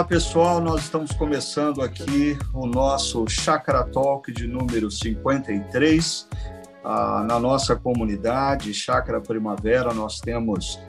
Olá pessoal, nós estamos começando aqui o nosso Chakra Talk de número 53. Ah, na nossa comunidade Chakra Primavera, nós temos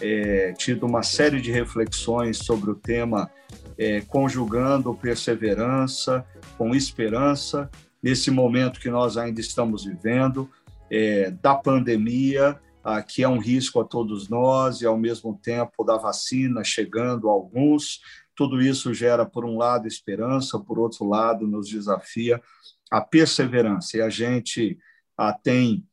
é, tido uma série de reflexões sobre o tema é, conjugando perseverança com esperança, nesse momento que nós ainda estamos vivendo, é, da pandemia, ah, que é um risco a todos nós, e ao mesmo tempo da vacina chegando a alguns, tudo isso gera, por um lado, esperança, por outro lado, nos desafia a perseverança. E a gente ah, tem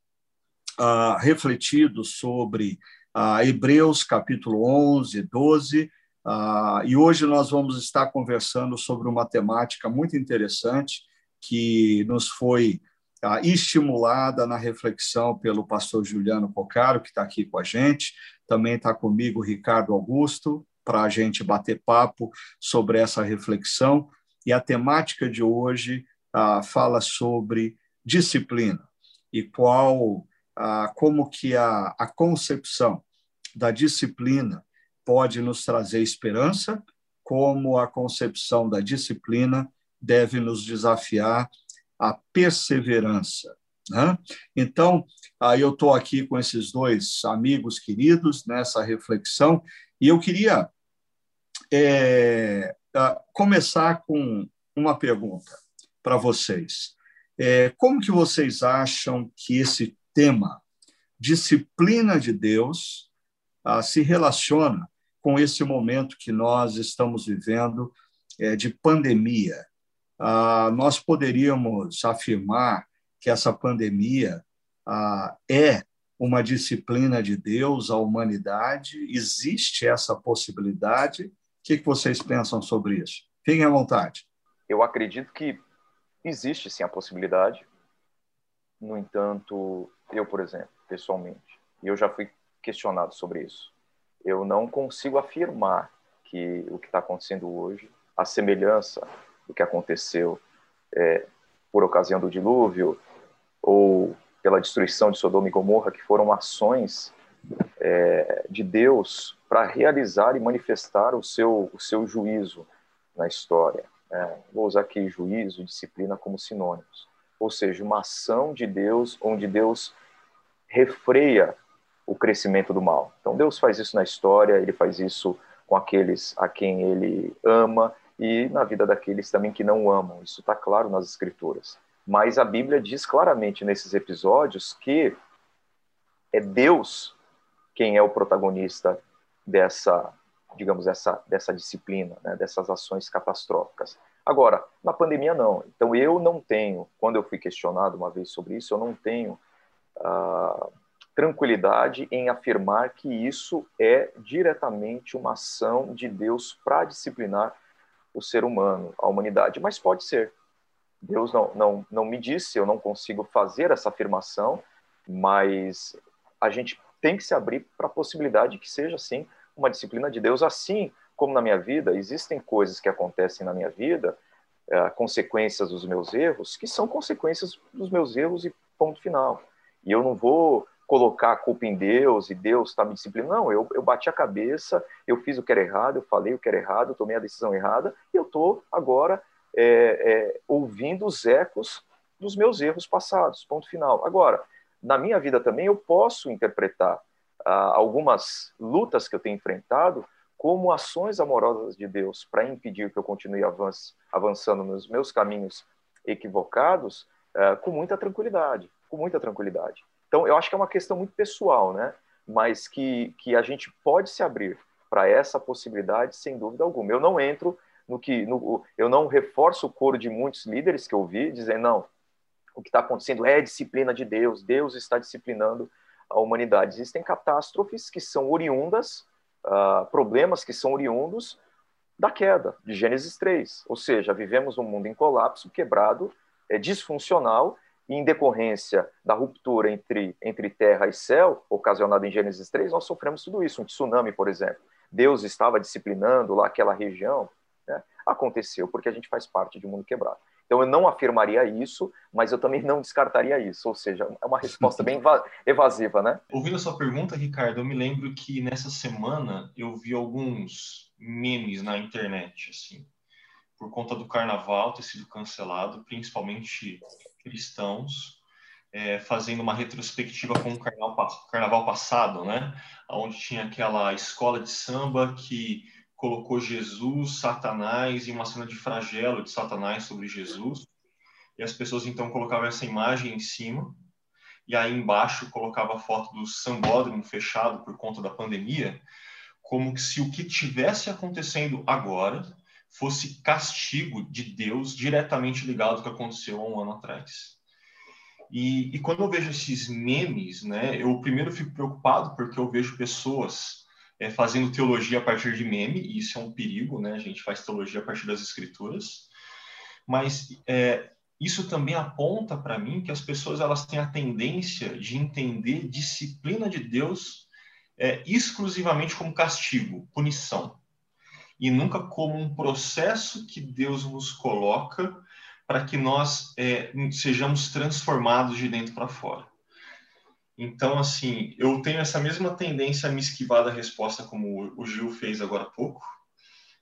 ah, refletido sobre ah, Hebreus, capítulo 11, 12, ah, e hoje nós vamos estar conversando sobre uma temática muito interessante que nos foi ah, estimulada na reflexão pelo pastor Juliano Cocaro, que está aqui com a gente. Também está comigo Ricardo Augusto, para a gente bater papo sobre essa reflexão. E a temática de hoje ah, fala sobre disciplina e qual, ah, como que a, a concepção da disciplina pode nos trazer esperança, como a concepção da disciplina deve nos desafiar à perseverança. Né? Então, aí eu estou aqui com esses dois amigos queridos nessa reflexão, e eu queria é, começar com uma pergunta para vocês. É, como que vocês acham que esse tema, disciplina de Deus, ah, se relaciona com esse momento que nós estamos vivendo é, de pandemia? Ah, nós poderíamos afirmar que essa pandemia ah, é uma disciplina de Deus à humanidade? Existe essa possibilidade? Que, que vocês pensam sobre isso? Fiquem à vontade. Eu acredito que existe sim a possibilidade. No entanto, eu, por exemplo, pessoalmente, e eu já fui questionado sobre isso, eu não consigo afirmar que o que está acontecendo hoje, a semelhança do que aconteceu é, por ocasião do dilúvio ou pela destruição de Sodoma e Gomorra, que foram ações é, de Deus para realizar e manifestar o seu, o seu juízo na história. É, vou usar aqui juízo e disciplina como sinônimos. Ou seja, uma ação de Deus onde Deus refreia o crescimento do mal. Então Deus faz isso na história, ele faz isso com aqueles a quem ele ama e na vida daqueles também que não amam. Isso está claro nas escrituras. Mas a Bíblia diz claramente nesses episódios que é Deus quem é o protagonista dessa, digamos, essa, dessa disciplina, né, dessas ações catastróficas. Agora, na pandemia não. Então eu não tenho, quando eu fui questionado uma vez sobre isso, eu não tenho ah, tranquilidade em afirmar que isso é diretamente uma ação de Deus para disciplinar o ser humano, a humanidade. Mas pode ser. Deus não, não, não me disse, eu não consigo fazer essa afirmação, mas a gente tem que se abrir para a possibilidade que seja, sim, uma disciplina de Deus, assim como na minha vida, existem coisas que acontecem na minha vida, é, consequências dos meus erros, que são consequências dos meus erros e ponto final. E eu não vou colocar a culpa em Deus e Deus está me disciplinando. Não, eu, eu bati a cabeça, eu fiz o que era errado, eu falei o que era errado, eu tomei a decisão errada e eu estou agora é, é, ouvindo os ecos dos meus erros passados, ponto final. Agora, na minha vida também eu posso interpretar ah, algumas lutas que eu tenho enfrentado como ações amorosas de Deus para impedir que eu continue avançando nos meus caminhos equivocados ah, com muita tranquilidade, com muita tranquilidade. Então, eu acho que é uma questão muito pessoal, né? Mas que, que a gente pode se abrir para essa possibilidade, sem dúvida alguma. Eu não entro no que, no, eu não reforço o coro de muitos líderes que eu vi dizendo, não, o que está acontecendo é disciplina de Deus, Deus está disciplinando a humanidade. Existem catástrofes que são oriundas, uh, problemas que são oriundos da queda, de Gênesis 3. Ou seja, vivemos um mundo em colapso, quebrado, é, disfuncional, e em decorrência da ruptura entre, entre terra e céu, ocasionada em Gênesis 3, nós sofremos tudo isso. Um tsunami, por exemplo. Deus estava disciplinando lá aquela região. Né? Aconteceu porque a gente faz parte de um mundo quebrado. Então, eu não afirmaria isso, mas eu também não descartaria isso. Ou seja, é uma resposta bem evasiva, né? Ouvindo a sua pergunta, Ricardo, eu me lembro que nessa semana eu vi alguns memes na internet, assim, por conta do carnaval ter sido cancelado, principalmente cristãos, é, fazendo uma retrospectiva com o carnaval, carnaval passado, né? Onde tinha aquela escola de samba que colocou Jesus, Satanás e uma cena de flagelo de Satanás sobre Jesus. E as pessoas então colocavam essa imagem em cima e aí embaixo colocava a foto do sambódromo fechado por conta da pandemia, como se o que tivesse acontecendo agora fosse castigo de Deus diretamente ligado ao que aconteceu há um ano atrás. E, e, quando eu vejo esses memes, né, eu primeiro fico preocupado porque eu vejo pessoas é, fazendo teologia a partir de meme, e isso é um perigo, né? A gente faz teologia a partir das escrituras, mas é, isso também aponta para mim que as pessoas elas têm a tendência de entender disciplina de Deus é, exclusivamente como castigo, punição, e nunca como um processo que Deus nos coloca para que nós é, sejamos transformados de dentro para fora. Então, assim, eu tenho essa mesma tendência a me esquivar da resposta como o Gil fez agora há pouco,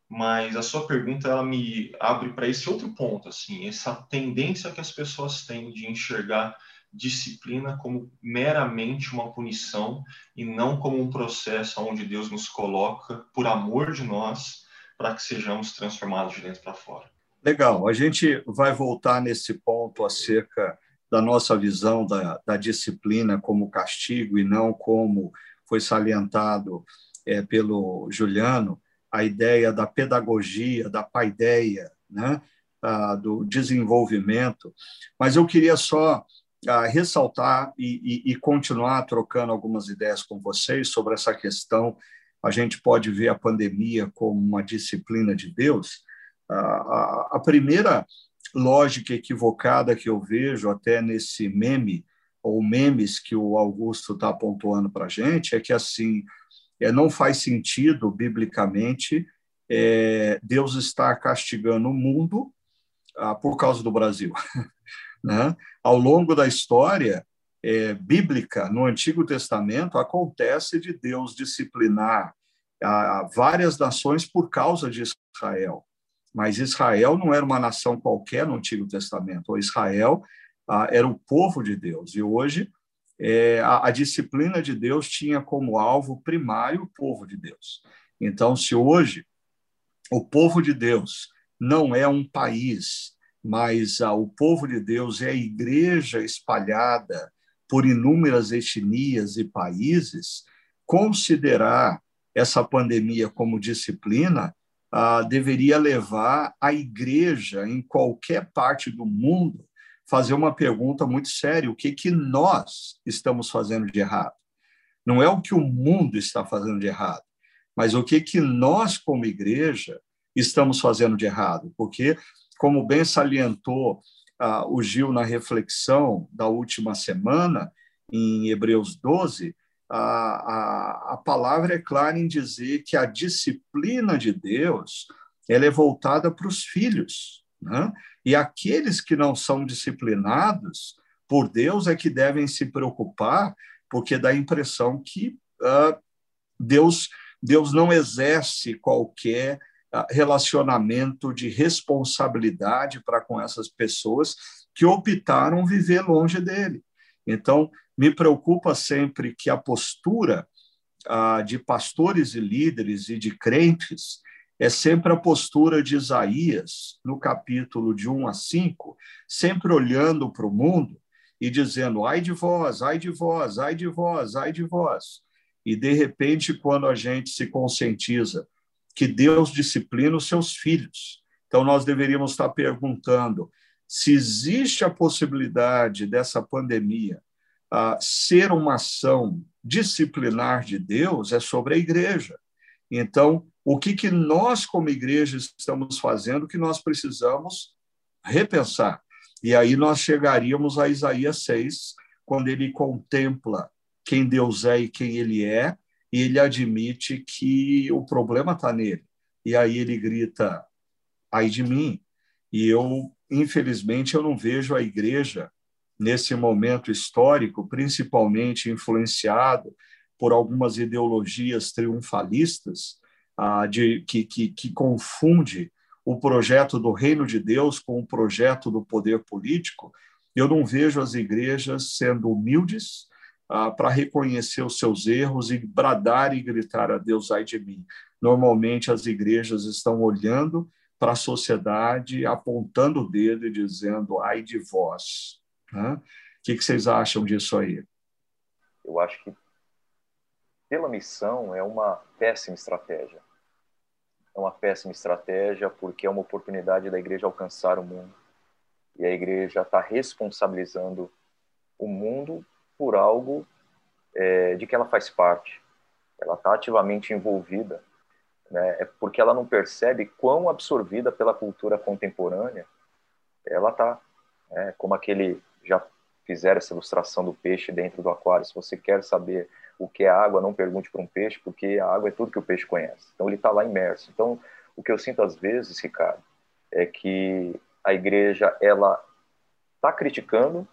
mas a sua pergunta ela me abre para esse outro ponto, assim, essa tendência que as pessoas têm de enxergar disciplina como meramente uma punição e não como um processo onde Deus nos coloca por amor de nós para que sejamos transformados de dentro para fora. Legal, a gente vai voltar nesse ponto acerca da nossa visão da, da disciplina como castigo e não como foi salientado é, pelo Juliano, a ideia da pedagogia, da paideia, né? Ah, do desenvolvimento. Mas eu queria só ah, ressaltar e, e, e, continuar trocando algumas ideias com vocês sobre essa questão. A gente pode ver a pandemia como uma disciplina de Deus. A, a primeira lógica equivocada que eu vejo até nesse meme ou memes que o Augusto está pontuando para a gente é que assim é, não faz sentido biblicamente é, Deus estar castigando o mundo ah, por causa do Brasil. né? Ao longo da história é, bíblica, no Antigo Testamento, acontece de Deus disciplinar ah, várias nações por causa de Israel. Mas Israel não era uma nação qualquer no Antigo Testamento. O Israel ah, era o povo de Deus. E hoje é, a, a, disciplina de Deus tinha como alvo primário o povo de Deus. Então, se hoje o povo de Deus não é um país, mas ah, o povo de Deus é a igreja espalhada por inúmeras etnias e países, considerar essa pandemia como disciplina ah, deveria levar a igreja em qualquer parte do mundo fazer uma pergunta muito séria: o que que nós estamos fazendo de errado? Não é o que o mundo está fazendo de errado, mas o que que nós como igreja estamos fazendo de errado? Porque, como bem salientou ah, o Gil na reflexão da última semana em Hebreus 12, a, a, a palavra é clara em dizer que a disciplina de Deus ela é voltada para os filhos. Né? E aqueles que não são disciplinados por Deus é que devem se preocupar, porque dá a impressão que uh, Deus, Deus não exerce qualquer uh, relacionamento de responsabilidade para com essas pessoas que optaram viver longe dele. Então, me preocupa sempre que a postura ah, de pastores e líderes e de crentes é sempre a postura de Isaías, no capítulo de 1 a 5, sempre olhando para o mundo e dizendo: ai de vós, ai de vós, ai de vós, ai de vós. E, de repente, quando a gente se conscientiza que Deus disciplina os seus filhos, então nós deveríamos estar perguntando se existe a possibilidade dessa pandemia uh, ser uma ação disciplinar de Deus é sobre a igreja. Então, o que, que nós, como igreja, estamos fazendo que nós precisamos repensar? E aí nós chegaríamos a Isaías 6, quando ele contempla quem Deus é e quem ele é, e ele admite que o problema está nele. E aí ele grita: ai de mim. E eu infelizmente, eu não vejo a igreja nesse momento histórico, principalmente influenciado por algumas ideologias triunfalistas, ah, de, que, que, que confunde o projeto do reino de Deus com o projeto do poder político, eu não vejo as igrejas sendo humildes ah, para reconhecer os seus erros e bradar e gritar a Deus, ai de mim. Normalmente as igrejas estão olhando para a sociedade, apontando o dedo e dizendo, ai de vós. Né? O que, vocês acham disso aí? Eu acho que pela missão é uma péssima estratégia é uma péssima estratégia porque é uma oportunidade da igreja alcançar o mundo. E a igreja está responsabilizando o mundo por algo é, de que ela faz parte. Ela está ativamente envolvida, né? É porque ela não percebe quão absorvida pela cultura contemporânea ela está. Né? Como aquele já fizeram essa ilustração do peixe dentro do aquário. Se você quer saber o que é água, não pergunte para um peixe, porque a água é tudo que o peixe conhece. Então ele está lá imerso. Então o que eu sinto às vezes, Ricardo, é que a igreja ela está criticando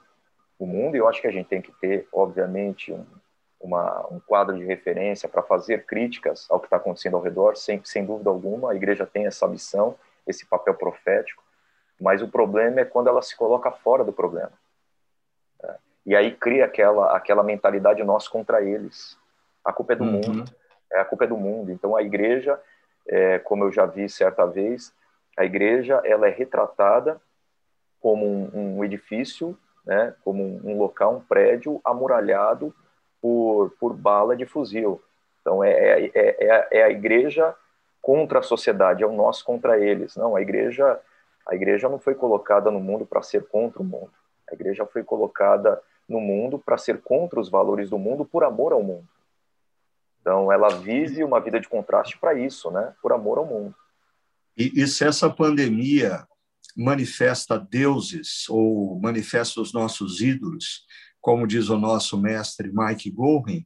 o mundo e eu acho que a gente tem que ter, obviamente, um, uma, um quadro de referência para fazer críticas ao que está acontecendo ao redor, sem, sem dúvida alguma. A igreja tem essa missão, esse papel profético, mas o problema é quando ela se coloca fora do problema. E aí cria aquela, aquela mentalidade nós contra eles. A culpa é do uhum. mundo. É, a culpa é do mundo. Então a igreja, é, como eu já vi certa vez, a igreja ela é retratada como um, um edifício, né, como um, um, local, um prédio amuralhado por, por bala de fuzil. Então é, é, é, é, é a igreja contra a sociedade, é o nós contra eles. Não, a igreja, a igreja não foi colocada no mundo para ser contra o mundo. A igreja foi colocada no mundo para ser contra os valores do mundo por amor ao mundo. Então, ela vive uma vida de contraste para isso, né? Por amor ao mundo. E, e, se essa pandemia manifesta deuses ou manifesta os nossos ídolos, como diz o nosso mestre Mike Gorin,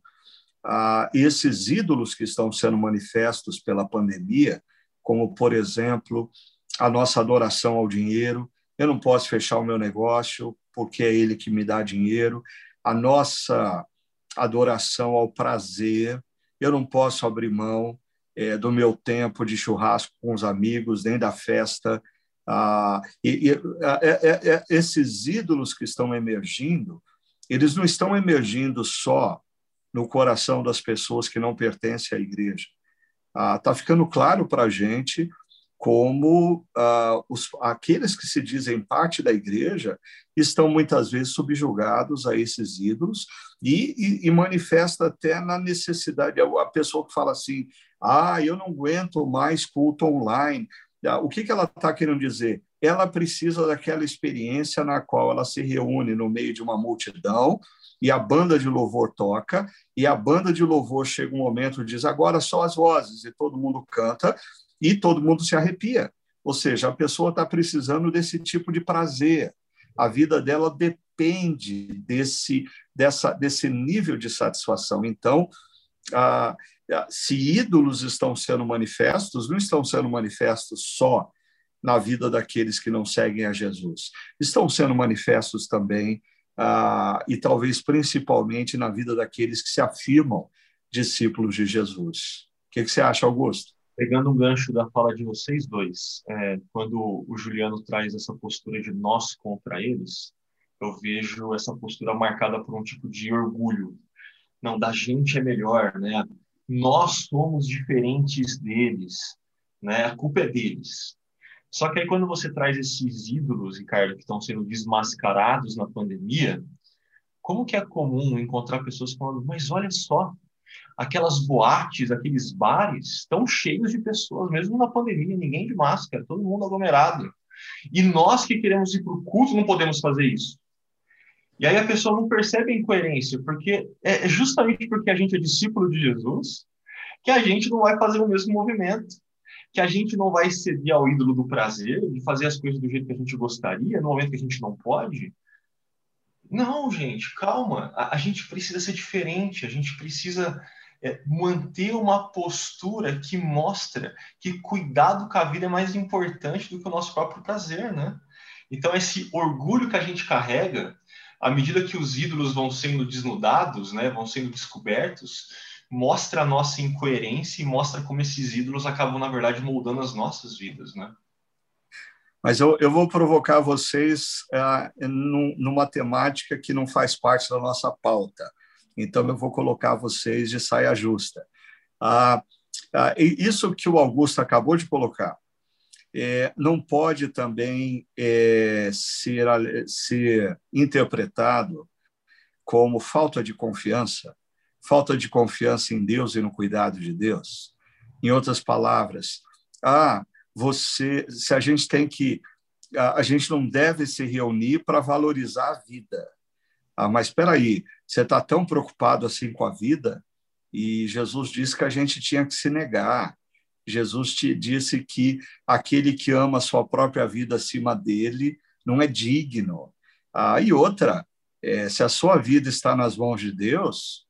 ah, esses ídolos que estão sendo manifestos pela pandemia, como, por exemplo, a nossa adoração ao dinheiro, eu não posso fechar o meu negócio porque é ele que me dá dinheiro, a nossa adoração ao prazer, eu não posso abrir mão é, do meu tempo de churrasco com os amigos, nem da festa. Ah, e, e é, é, é, esses ídolos que estão emergindo, eles não estão emergindo só no coração das pessoas que não pertencem à igreja. Está ah, ficando claro para a gente como ah, os, aqueles que se dizem parte da igreja estão muitas vezes subjugados a esses ídolos e, e, e, manifesta até na necessidade. A pessoa que fala assim ah eu não aguento mais culto online. Ah, o que, que ela está querendo dizer ela precisa daquela experiência na qual ela se reúne no meio de uma multidão e a banda de louvor toca, e a banda de louvor chega um momento e diz agora só as vozes, e todo mundo canta, e todo mundo se arrepia. Ou seja, a pessoa está precisando desse tipo de prazer. A vida dela depende desse, dessa, desse nível de satisfação. Então, ah, se ídolos estão sendo manifestos, não estão sendo manifestos só na vida daqueles que não seguem a Jesus, estão sendo manifestos também, ah, e talvez principalmente na vida daqueles que se afirmam discípulos de Jesus. O que, que você acha, Augusto? pegando um gancho da fala de vocês dois, é, quando o Juliano traz essa postura de nós contra eles, eu vejo essa postura marcada por um tipo de orgulho. Não, da gente é melhor, né? Nós somos diferentes deles, né? A culpa é deles. Só que aí quando você traz esses ídolos, Ricardo, que estão sendo desmascarados na pandemia, como que é comum encontrar pessoas falando, mas olha só, aquelas boates, aqueles bares estão cheios de pessoas, mesmo na pandemia, ninguém de máscara, todo mundo aglomerado. E nós que queremos ir para o culto não podemos fazer isso. E aí a pessoa não percebe a incoerência, porque é justamente porque a gente é discípulo de Jesus que a gente não vai fazer o mesmo movimento, que a gente não vai ceder ao ídolo do prazer, de fazer as coisas do jeito que a gente gostaria, no momento que a gente não pode. Não, gente, calma. A, a gente precisa ser diferente, a gente precisa é, manter uma postura que mostra que cuidado com a vida é mais importante do que o nosso próprio prazer, né? Então, esse orgulho que a gente carrega, à medida que os ídolos vão sendo desnudados, né, vão sendo descobertos, mostra a nossa incoerência e mostra como esses ídolos acabam, na verdade, moldando as nossas vidas, né? Mas eu, eu vou provocar vocês uh, numa temática que não faz parte da nossa pauta. Então, eu vou colocar vocês de saia justa. Uh, uh, isso que o Augusto acabou de colocar é, não pode também ser, ser interpretado como falta de confiança, falta de confiança em Deus e no cuidado de Deus. Em outras palavras, ah, você, se a gente tem que, a, a gente não deve se reunir para valorizar a vida. Ah, mas espera aí, você está tão preocupado assim com a vida? E Jesus disse que a gente tinha que se negar. Jesus te disse que aquele que ama a sua própria vida acima dele não é digno. Ah, e outra, é, se a sua vida está nas mãos de Deus,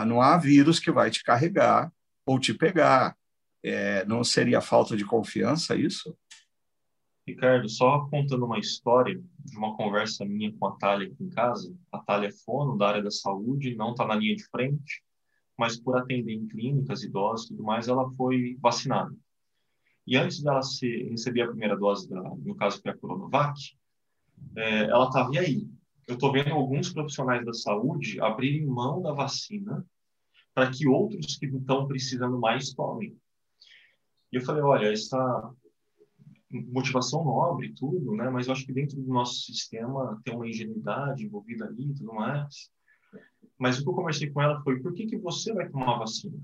ah, não há vírus que vai te carregar ou te pegar. É, não seria falta de confiança isso? Ricardo, só contando uma história de uma conversa minha com a Thalia aqui em casa. A Thalia é fono da área da saúde, não está na linha de frente, mas por atender em clínicas, idosos e tudo mais, ela foi vacinada. E antes dela se, receber a primeira dose, da, no caso que é a Coronavac, é, ela estava, e aí? Eu estou vendo alguns profissionais da saúde abrirem mão da vacina para que outros que estão precisando mais tomem. E eu falei, olha, essa motivação nobre tudo, né? Mas eu acho que dentro do nosso sistema tem uma ingenuidade envolvida ali e tudo mais. Mas o que eu conversei com ela foi, por que que você vai tomar vacina?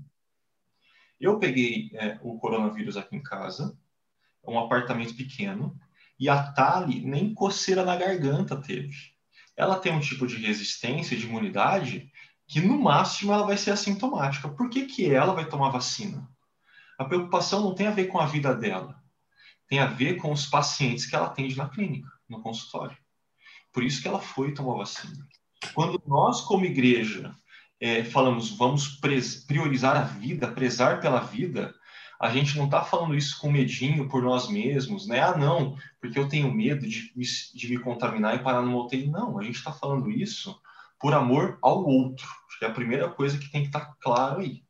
Eu peguei é, o coronavírus aqui em casa, um apartamento pequeno, e a Tali nem coceira na garganta teve. Ela tem um tipo de resistência, de imunidade, que no máximo ela vai ser assintomática. Por que, que ela vai tomar vacina? A preocupação não tem a ver com a vida dela, tem a ver com os pacientes que ela atende na clínica, no consultório. Por isso que ela foi tomar vacina. Quando nós, como igreja, é, falamos vamos priorizar a vida, prezar pela vida, a gente não está falando isso com medinho por nós mesmos, né? Ah, não, porque eu tenho medo de me, de me contaminar e parar no UTI. Não, a gente está falando isso por amor ao outro. Acho que é a primeira coisa que tem que estar tá claro aí.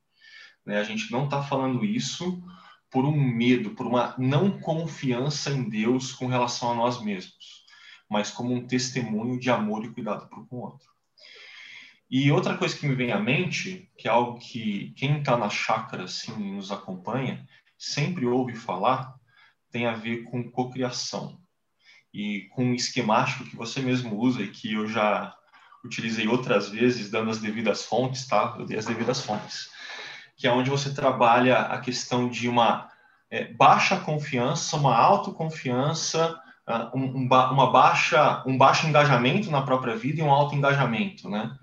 Né? A gente não está falando isso por um medo, por uma não confiança em Deus com relação a nós mesmos, mas como um testemunho de amor e cuidado para o outro. E outra coisa que me vem à mente, que é algo que quem está na chácara assim, nos acompanha, sempre ouve falar, tem a ver com cocriação e com um esquemático que você mesmo usa e que eu já utilizei outras vezes, dando as devidas fontes, tá? Eu dei as devidas fontes que é onde você trabalha a questão de uma é, baixa confiança, uma autoconfiança, uh, um, um, uma baixa, um baixo engajamento na própria vida e um alto engajamento, né?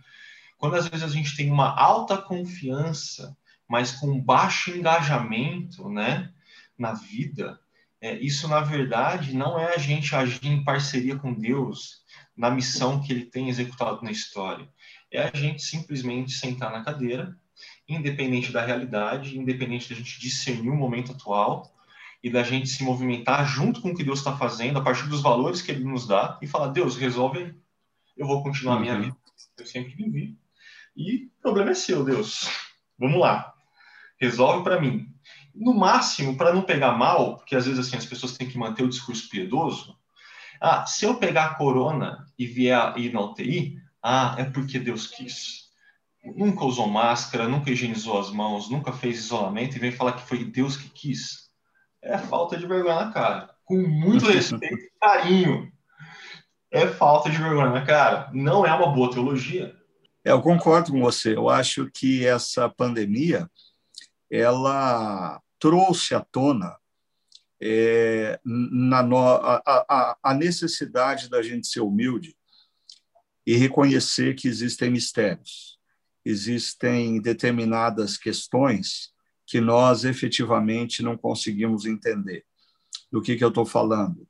Quando às vezes a gente tem uma alta confiança, mas com baixo engajamento, né, na vida, é, isso na verdade não é a gente agir em parceria com Deus na missão que Ele tem executado na história. É a gente simplesmente sentar na cadeira independente da realidade, independente da gente discernir o momento atual e da gente se movimentar junto com o que Deus está fazendo, a partir dos valores que Ele nos dá, e falar: Deus, resolve aí. Eu vou continuar a minha uhum. vida. Eu sempre vivi. E o problema é seu, Deus. Vamos lá. Resolve para mim. No máximo, para não pegar mal, porque às vezes assim, as pessoas têm que manter o discurso piedoso. Ah, se eu pegar a corona e vier ir na UTI, ah, é porque Deus quis nunca usou máscara, nunca higienizou as mãos, nunca fez isolamento e vem falar que foi Deus que quis. É falta de vergonha na cara. Com muito respeito e carinho. É falta de vergonha na cara. Não é uma boa teologia. É, eu concordo com você. Eu acho que essa pandemia ela trouxe à tona é, na no, a, a, a necessidade da gente ser humilde e reconhecer que existem mistérios existem determinadas questões que nós efetivamente não conseguimos entender. Do que, que eu estou falando?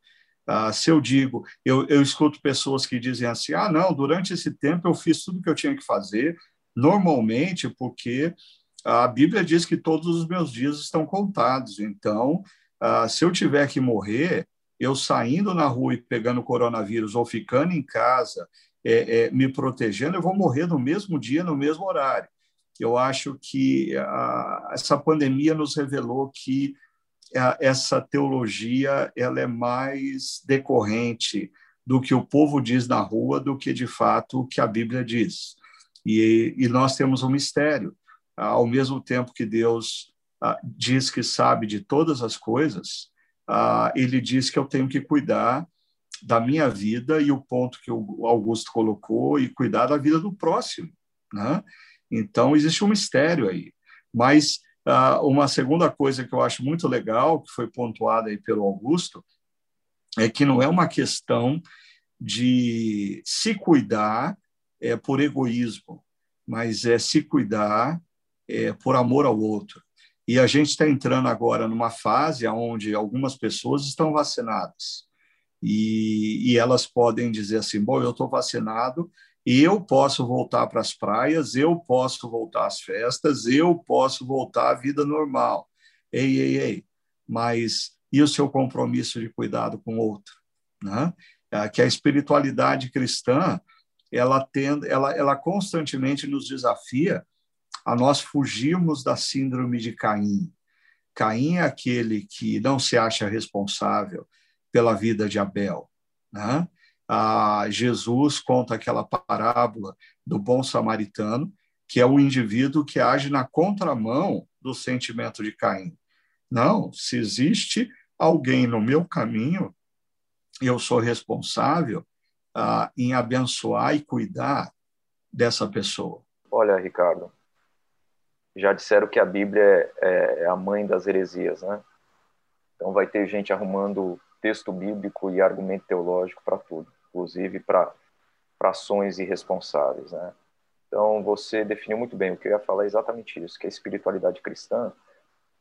Ah, se eu digo, eu, eu escuto pessoas que dizem assim: ah, não, durante esse tempo eu fiz tudo que eu tinha que fazer, normalmente, porque a Bíblia diz que todos os meus dias estão contados. Então, ah, se eu tiver que morrer, eu saindo na rua e pegando coronavírus ou ficando em casa é, é, me protegendo, eu vou morrer no mesmo dia, no mesmo horário. Eu acho que a, essa pandemia nos revelou que essa teologia ela é mais decorrente do que o povo diz na rua do que de fato o que a Bíblia diz. E, e nós temos um mistério. Ao mesmo tempo que Deus ah, diz que sabe de todas as coisas, ah, ele diz que eu tenho que cuidar da minha vida e o ponto que o Augusto colocou e cuidar da vida do próximo, né? Então existe um mistério aí. Mas uma segunda coisa que eu acho muito legal que foi pontuada aí pelo Augusto é que não é uma questão de se cuidar é, por egoísmo, mas é se cuidar é, por amor ao outro. E a gente está entrando agora numa fase onde algumas pessoas estão vacinadas. E, e elas podem dizer assim: bom, eu estou vacinado, e eu posso voltar para as praias, eu posso voltar às festas, eu posso voltar à vida normal. Ei, ei, ei. Mas e o seu compromisso de cuidado com o outro? Né? É, que a espiritualidade cristã ela, tem, ela, ela constantemente nos desafia a nós fugirmos da síndrome de Caim. Caim é aquele que não se acha responsável pela vida de Abel. Né? Ah, Jesus conta aquela parábola do bom samaritano, que é o indivíduo que age na contramão do sentimento de Caim. Não, se existe alguém no meu caminho, eu sou responsável ah, em abençoar e cuidar dessa pessoa. Olha, Ricardo, já disseram que a Bíblia é, é, a mãe das heresias, né? Então vai ter gente arrumando texto bíblico e argumento teológico para tudo, inclusive para ações irresponsáveis, né? Então você definiu muito bem o que eu ia falar é exatamente isso, que a espiritualidade cristã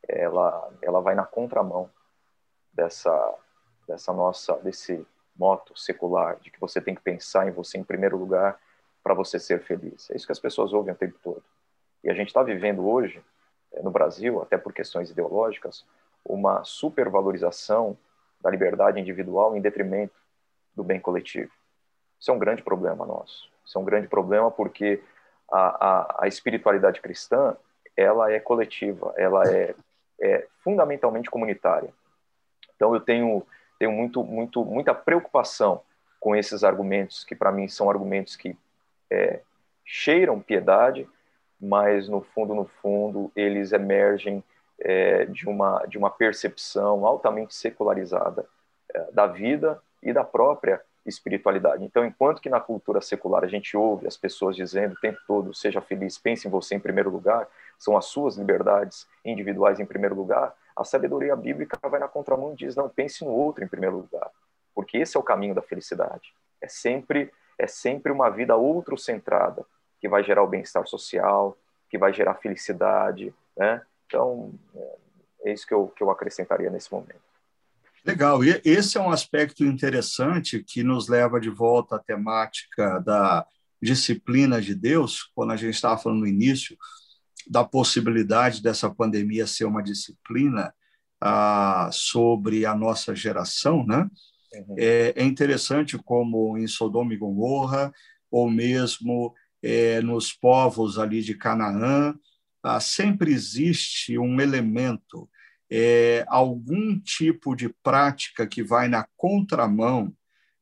ela ela vai na contramão dessa dessa nossa desse moto secular de que você tem que pensar em você em primeiro lugar para você ser feliz. É isso que as pessoas ouvem o tempo todo. E a gente está vivendo hoje, eh, no Brasil, até por questões ideológicas, uma supervalorização da liberdade individual em detrimento do bem coletivo. Isso é um grande problema nosso. Isso é um grande problema porque a, a, a espiritualidade cristã ela é coletiva, ela é, é fundamentalmente comunitária. Então eu tenho tenho muito muito muita preocupação com esses argumentos que para mim são argumentos que é, cheiram piedade, mas no fundo, no fundo, eles emergem é, de, uma, de uma percepção altamente secularizada é, da vida e da própria espiritualidade. Então, enquanto que na cultura secular a gente ouve as pessoas dizendo o tempo todo, seja feliz, pense em você em primeiro lugar, são as suas liberdades individuais em primeiro lugar, a sabedoria bíblica vai na contramão e diz, não, pense no outro em primeiro lugar, porque esse é o caminho da felicidade. É sempre, é sempre uma vida outro-centrada, que vai gerar o bem-estar social, que vai gerar felicidade, né? Então, é isso que eu, que eu acrescentaria nesse momento. Legal, e esse é um aspecto interessante que nos leva de volta à temática da disciplina de Deus, quando a gente estava falando no início da possibilidade dessa pandemia ser uma disciplina ah, sobre a nossa geração, né? Uhum. É, é interessante como em Sodoma e Gomorra, ou mesmo é, nos povos ali de Canaã, ah, sempre existe um elemento, é, algum tipo de prática que vai na contramão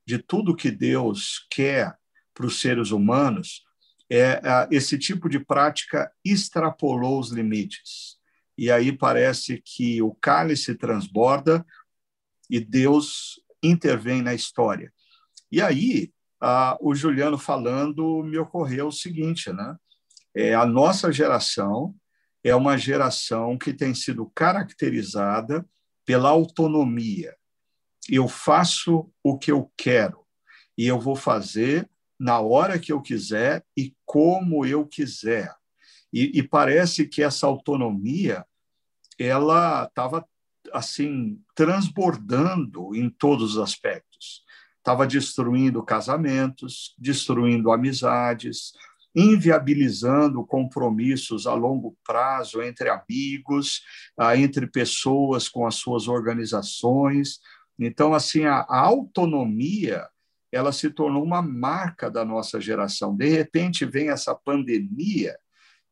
de tudo que Deus quer para os seres humanos, é, esse tipo de prática extrapolou os limites. E aí parece que o cálice transborda e Deus intervém na história. E aí o Juliano falando, me ocorreu o seguinte, né? É, a nossa geração é uma geração que tem sido caracterizada pela autonomia. Eu faço o que eu quero e eu vou fazer na hora que eu quiser e como eu quiser. E, e parece que essa autonomia ela estava assim transbordando em todos os aspectos estava destruindo casamentos, destruindo amizades, inviabilizando compromissos a longo prazo entre amigos, ah, entre pessoas com as suas organizações. Então, assim, a, autonomia ela se tornou uma marca da nossa geração. De repente vem essa pandemia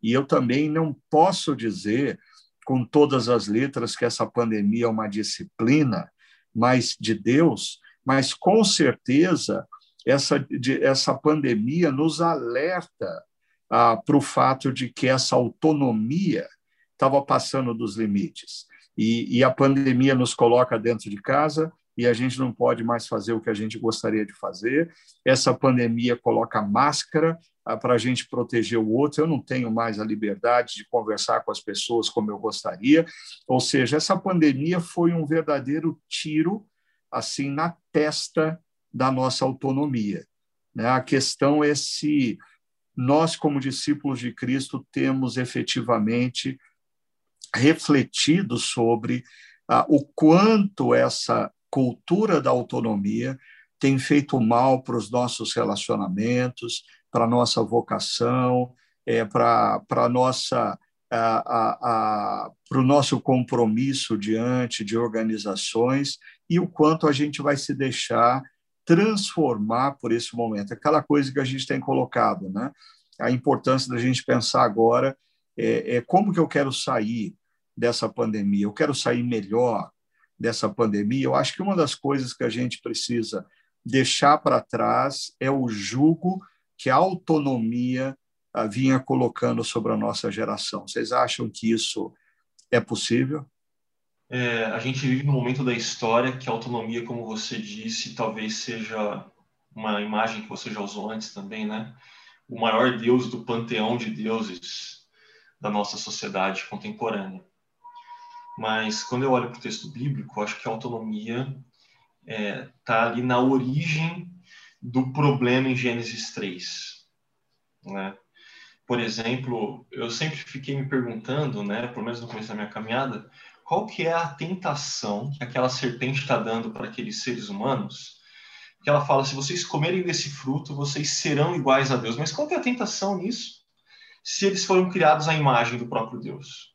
e eu também não posso dizer com todas as letras que essa pandemia é uma disciplina, mas de Deus, mas com certeza essa, de, essa pandemia nos alerta ah, para o fato de que essa autonomia estava passando dos limites. E, e a pandemia nos coloca dentro de casa e a gente não pode mais fazer o que a gente gostaria de fazer. Essa pandemia coloca máscara ah, para a gente proteger o outro. Eu não tenho mais a liberdade de conversar com as pessoas como eu gostaria. Ou seja, essa pandemia foi um verdadeiro tiro assim na testa da nossa autonomia. Né? A questão é se nós, como discípulos de Cristo, temos efetivamente refletido sobre ah, o quanto essa cultura da autonomia tem feito mal para os nossos relacionamentos, para a nossa vocação, é, para a nossa para o nosso compromisso diante de organizações e o quanto a gente vai se deixar transformar por esse momento. Aquela coisa que a gente tem colocado, né? A importância da gente pensar agora é, é como que eu quero sair dessa pandemia. Eu quero sair melhor dessa pandemia. Eu acho que uma das coisas que a gente precisa deixar para trás é o jugo que a autonomia ah, vinha colocando sobre a nossa geração. Vocês acham que isso é possível? É, a gente vive num momento da história que a autonomia, como você disse, talvez seja uma imagem que você já usou antes também, né? O maior deus do panteão de deuses da nossa sociedade contemporânea. Mas quando eu olho para o texto bíblico, acho que a autonomia está é, tá ali na origem do problema em Gênesis 3. Né? Por exemplo, eu sempre fiquei me perguntando, né, pelo menos no começo da minha caminhada, qual que é a tentação que aquela serpente está dando para aqueles seres humanos? Que ela fala, se vocês comerem desse fruto, vocês serão iguais a Deus. Mas qual que é a tentação nisso? Se eles foram criados à imagem do próprio Deus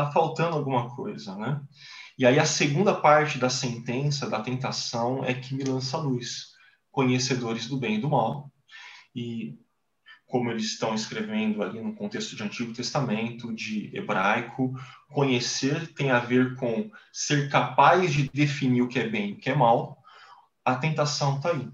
está faltando alguma coisa, né? E aí a segunda parte da sentença, da tentação, é que me lança a luz. Conhecedores do bem e do mal. E como eles estão escrevendo ali no contexto de Antigo Testamento, de hebraico, conhecer tem a ver com ser capaz de definir o que é bem e o que é mal. A tentação está aí.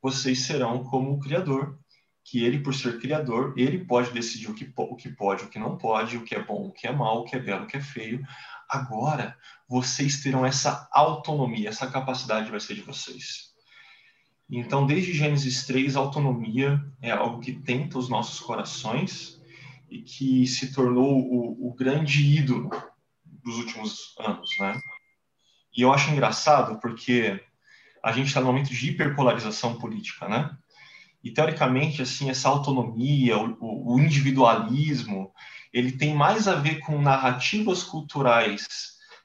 Vocês serão como o Criador, que ele, por ser criador, ele pode decidir o que, o que pode, o que não pode, o que é bom, o que é mal, o que é belo, o que é feio. Agora, vocês terão essa autonomia, essa capacidade vai ser de vocês. Então, desde Gênesis 3, a autonomia é algo que tenta os nossos corações e que se tornou o, o grande ídolo dos últimos anos, né? E eu acho engraçado porque a gente está num momento de hiperpolarização política, né? E teoricamente, assim, essa autonomia, o, o individualismo, ele tem mais a ver com narrativas culturais,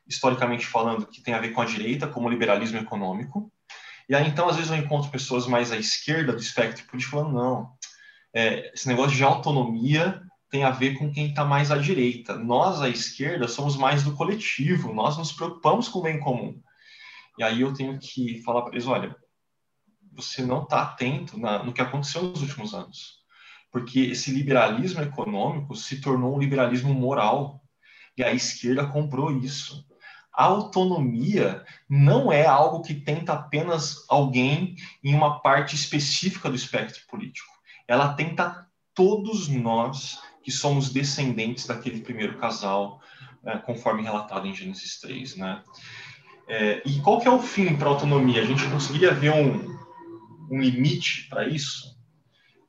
historicamente falando, que tem a ver com a direita, como o liberalismo econômico. E aí, então, às vezes eu encontro pessoas mais à esquerda do espectro político falando, não, é, esse negócio de autonomia tem a ver com quem está mais à direita. Nós, à esquerda, somos mais do coletivo, nós nos preocupamos com o bem comum. E aí eu tenho que falar para eles, olha, você não está atento na, no que aconteceu nos últimos anos. Porque esse liberalismo econômico se tornou um liberalismo moral. E a esquerda comprou isso. A autonomia não é algo que tenta apenas alguém em uma parte específica do espectro político. Ela tenta todos nós que somos descendentes daquele primeiro casal, é, conforme relatado em Gênesis 3. Né? É, e qual que é o fim para a autonomia? A gente conseguiria ver um, um limite para isso,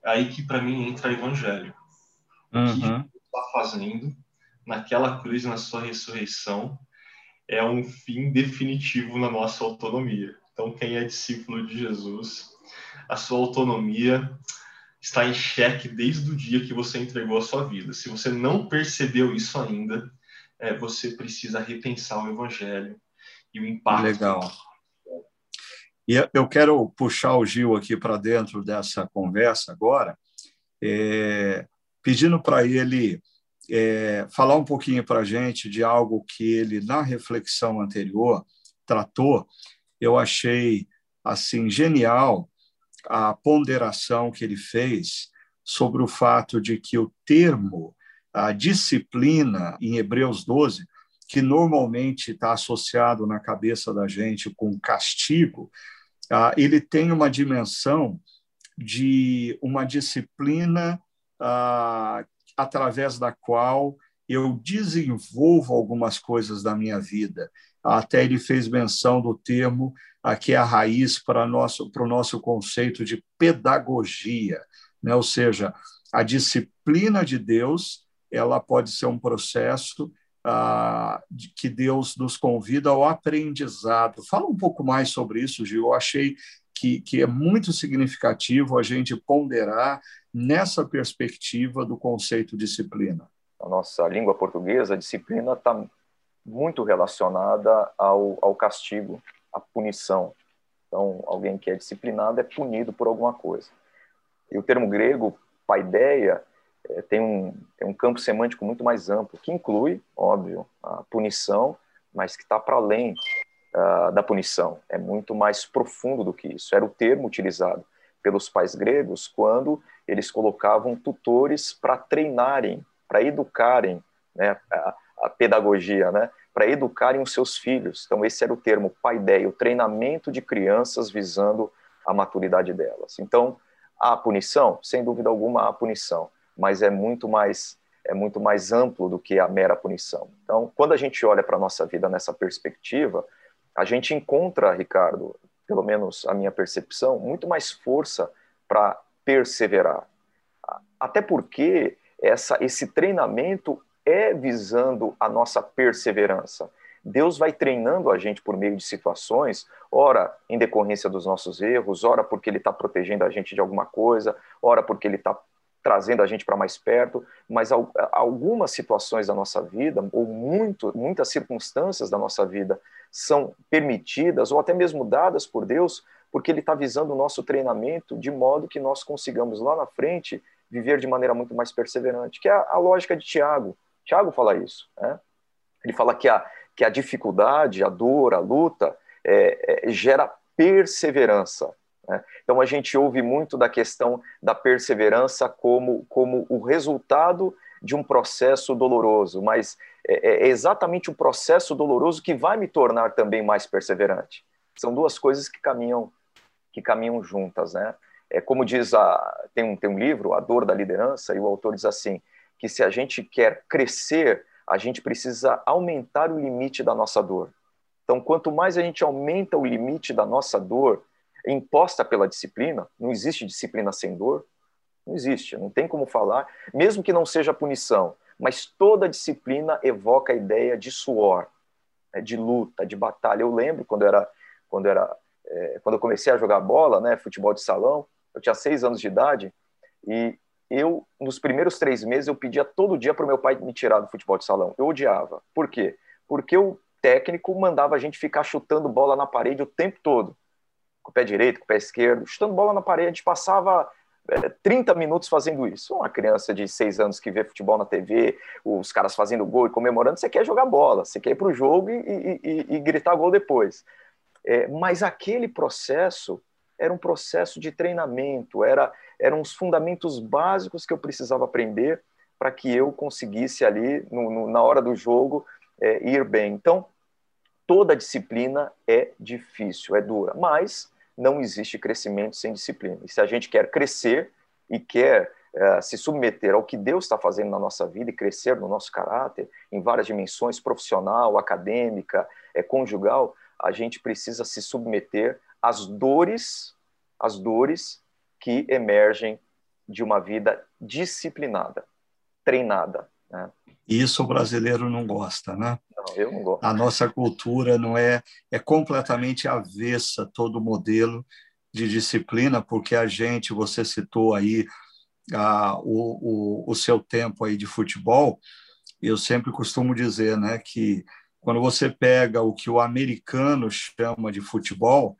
é aí que para mim entra o evangelho. O que uhum. está fazendo naquela cruz, na sua ressurreição, é um fim definitivo na nossa autonomia. Então, quem é discípulo de Jesus, a sua autonomia está em xeque desde o dia que você entregou a sua vida. Se você não percebeu isso ainda, é, você precisa repensar o evangelho e o impacto Legal. E eu quero puxar o Gil aqui para dentro dessa conversa agora, é, pedindo para ele é, falar um pouquinho para a gente de algo que ele, na reflexão anterior, tratou, eu achei assim genial a ponderação que ele fez sobre o fato de que o termo a disciplina em Hebreus 12, que normalmente está associado na cabeça da gente com castigo, ele tem uma dimensão de uma disciplina através da qual eu desenvolvo algumas coisas da minha vida. Até ele fez menção do termo aqui é a raiz para nosso para o nosso conceito de pedagogia, né? Ou seja, a disciplina de Deus ela pode ser um processo ah, que Deus nos convida ao aprendizado. Fala um pouco mais sobre isso, Gil. Eu achei que, que é muito significativo a gente ponderar nessa perspectiva do conceito disciplina. A nossa língua portuguesa, a disciplina está muito relacionada ao, ao castigo, à punição. Então, alguém que é disciplinado é punido por alguma coisa. E o termo grego, paideia, é, tem, um, tem um campo semântico muito mais amplo, que inclui, óbvio, a punição, mas que está para além uh, da punição. É muito mais profundo do que isso. Era o termo utilizado pelos pais gregos quando eles colocavam tutores para treinarem, para educarem né, a, a pedagogia, né, para educarem os seus filhos. Então, esse era o termo paideia, o treinamento de crianças visando a maturidade delas. Então, há punição? Sem dúvida alguma, há punição, mas é muito mais é muito mais amplo do que a mera punição. Então, quando a gente olha para a nossa vida nessa perspectiva, a gente encontra, Ricardo, pelo menos a minha percepção, muito mais força para perseverar. Até porque essa, esse treinamento é visando a nossa perseverança. Deus vai treinando a gente por meio de situações, ora em decorrência dos nossos erros, ora porque Ele está protegendo a gente de alguma coisa, ora porque Ele está trazendo a gente para mais perto, mas algumas situações da nossa vida, ou muito, muitas circunstâncias da nossa vida, são permitidas ou até mesmo dadas por Deus, porque Ele está visando o nosso treinamento de modo que nós consigamos lá na frente viver de maneira muito mais perseverante, que é a, a lógica de Tiago. Tiago fala isso. Né? Ele fala que a, que a dificuldade, a dor, a luta é, é, gera perseverança. Né? Então a gente ouve muito da questão da perseverança como, como o resultado de um processo doloroso, mas é, é exatamente o processo doloroso que vai me tornar também mais perseverante. São duas coisas que caminham que caminham juntas, né? É como diz a tem um tem um livro, A Dor da Liderança, e o autor diz assim que se a gente quer crescer a gente precisa aumentar o limite da nossa dor. Então, quanto mais a gente aumenta o limite da nossa dor, imposta pela disciplina, não existe disciplina sem dor, não existe, não tem como falar, mesmo que não seja punição, mas toda disciplina evoca a ideia de suor, né, de luta, de batalha. Eu lembro quando eu era, quando era, é, quando eu comecei a jogar bola, né, futebol de salão, eu tinha seis anos de idade e eu, nos primeiros três meses, eu pedia todo dia para o meu pai me tirar do futebol de salão. Eu odiava. Por quê? Porque o técnico mandava a gente ficar chutando bola na parede o tempo todo. Com o pé direito, com o pé esquerdo, chutando bola na parede. A gente passava é, 30 minutos fazendo isso. Uma criança de seis anos que vê futebol na TV, os caras fazendo gol e comemorando, você quer jogar bola, você quer ir para o jogo e, e, e, e, gritar gol depois. É, mas aquele processo era um processo de treinamento, era, eram os fundamentos básicos que eu precisava aprender para que eu conseguisse ali, no, no, na hora do jogo, é, ir bem. Então, toda disciplina é difícil, é dura, mas não existe crescimento sem disciplina. E se a gente quer crescer e quer é, se submeter ao que Deus está fazendo na nossa vida e crescer no nosso caráter, em várias dimensões, profissional, acadêmica, é, conjugal, a gente precisa se submeter as dores, as dores que emergem de uma vida disciplinada, treinada. Né? Isso o brasileiro não gosta, né? Não, eu não gosto. A nossa cultura não é é completamente avessa todo o modelo de disciplina, porque a gente, você citou aí a, o, o, o seu tempo aí de futebol, eu sempre costumo dizer, né, que quando você pega o que o americano chama de futebol,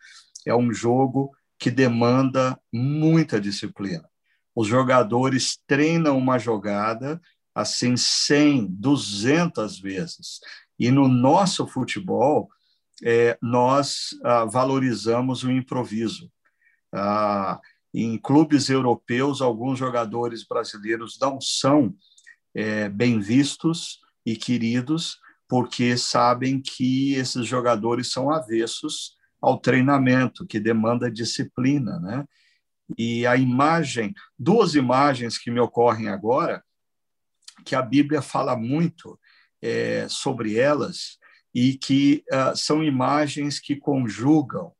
é um jogo que demanda muita disciplina. Os jogadores treinam uma jogada assim 100, 200 vezes. E no nosso futebol, é, nós ah, valorizamos o improviso. Ah, em clubes europeus, alguns jogadores brasileiros não são é, bem vistos e queridos, porque sabem que esses jogadores são avessos ao treinamento, que demanda disciplina, né? E a imagem, duas imagens que me ocorrem agora, que a Bíblia fala muito é, sobre elas e que uh, são imagens que conjugam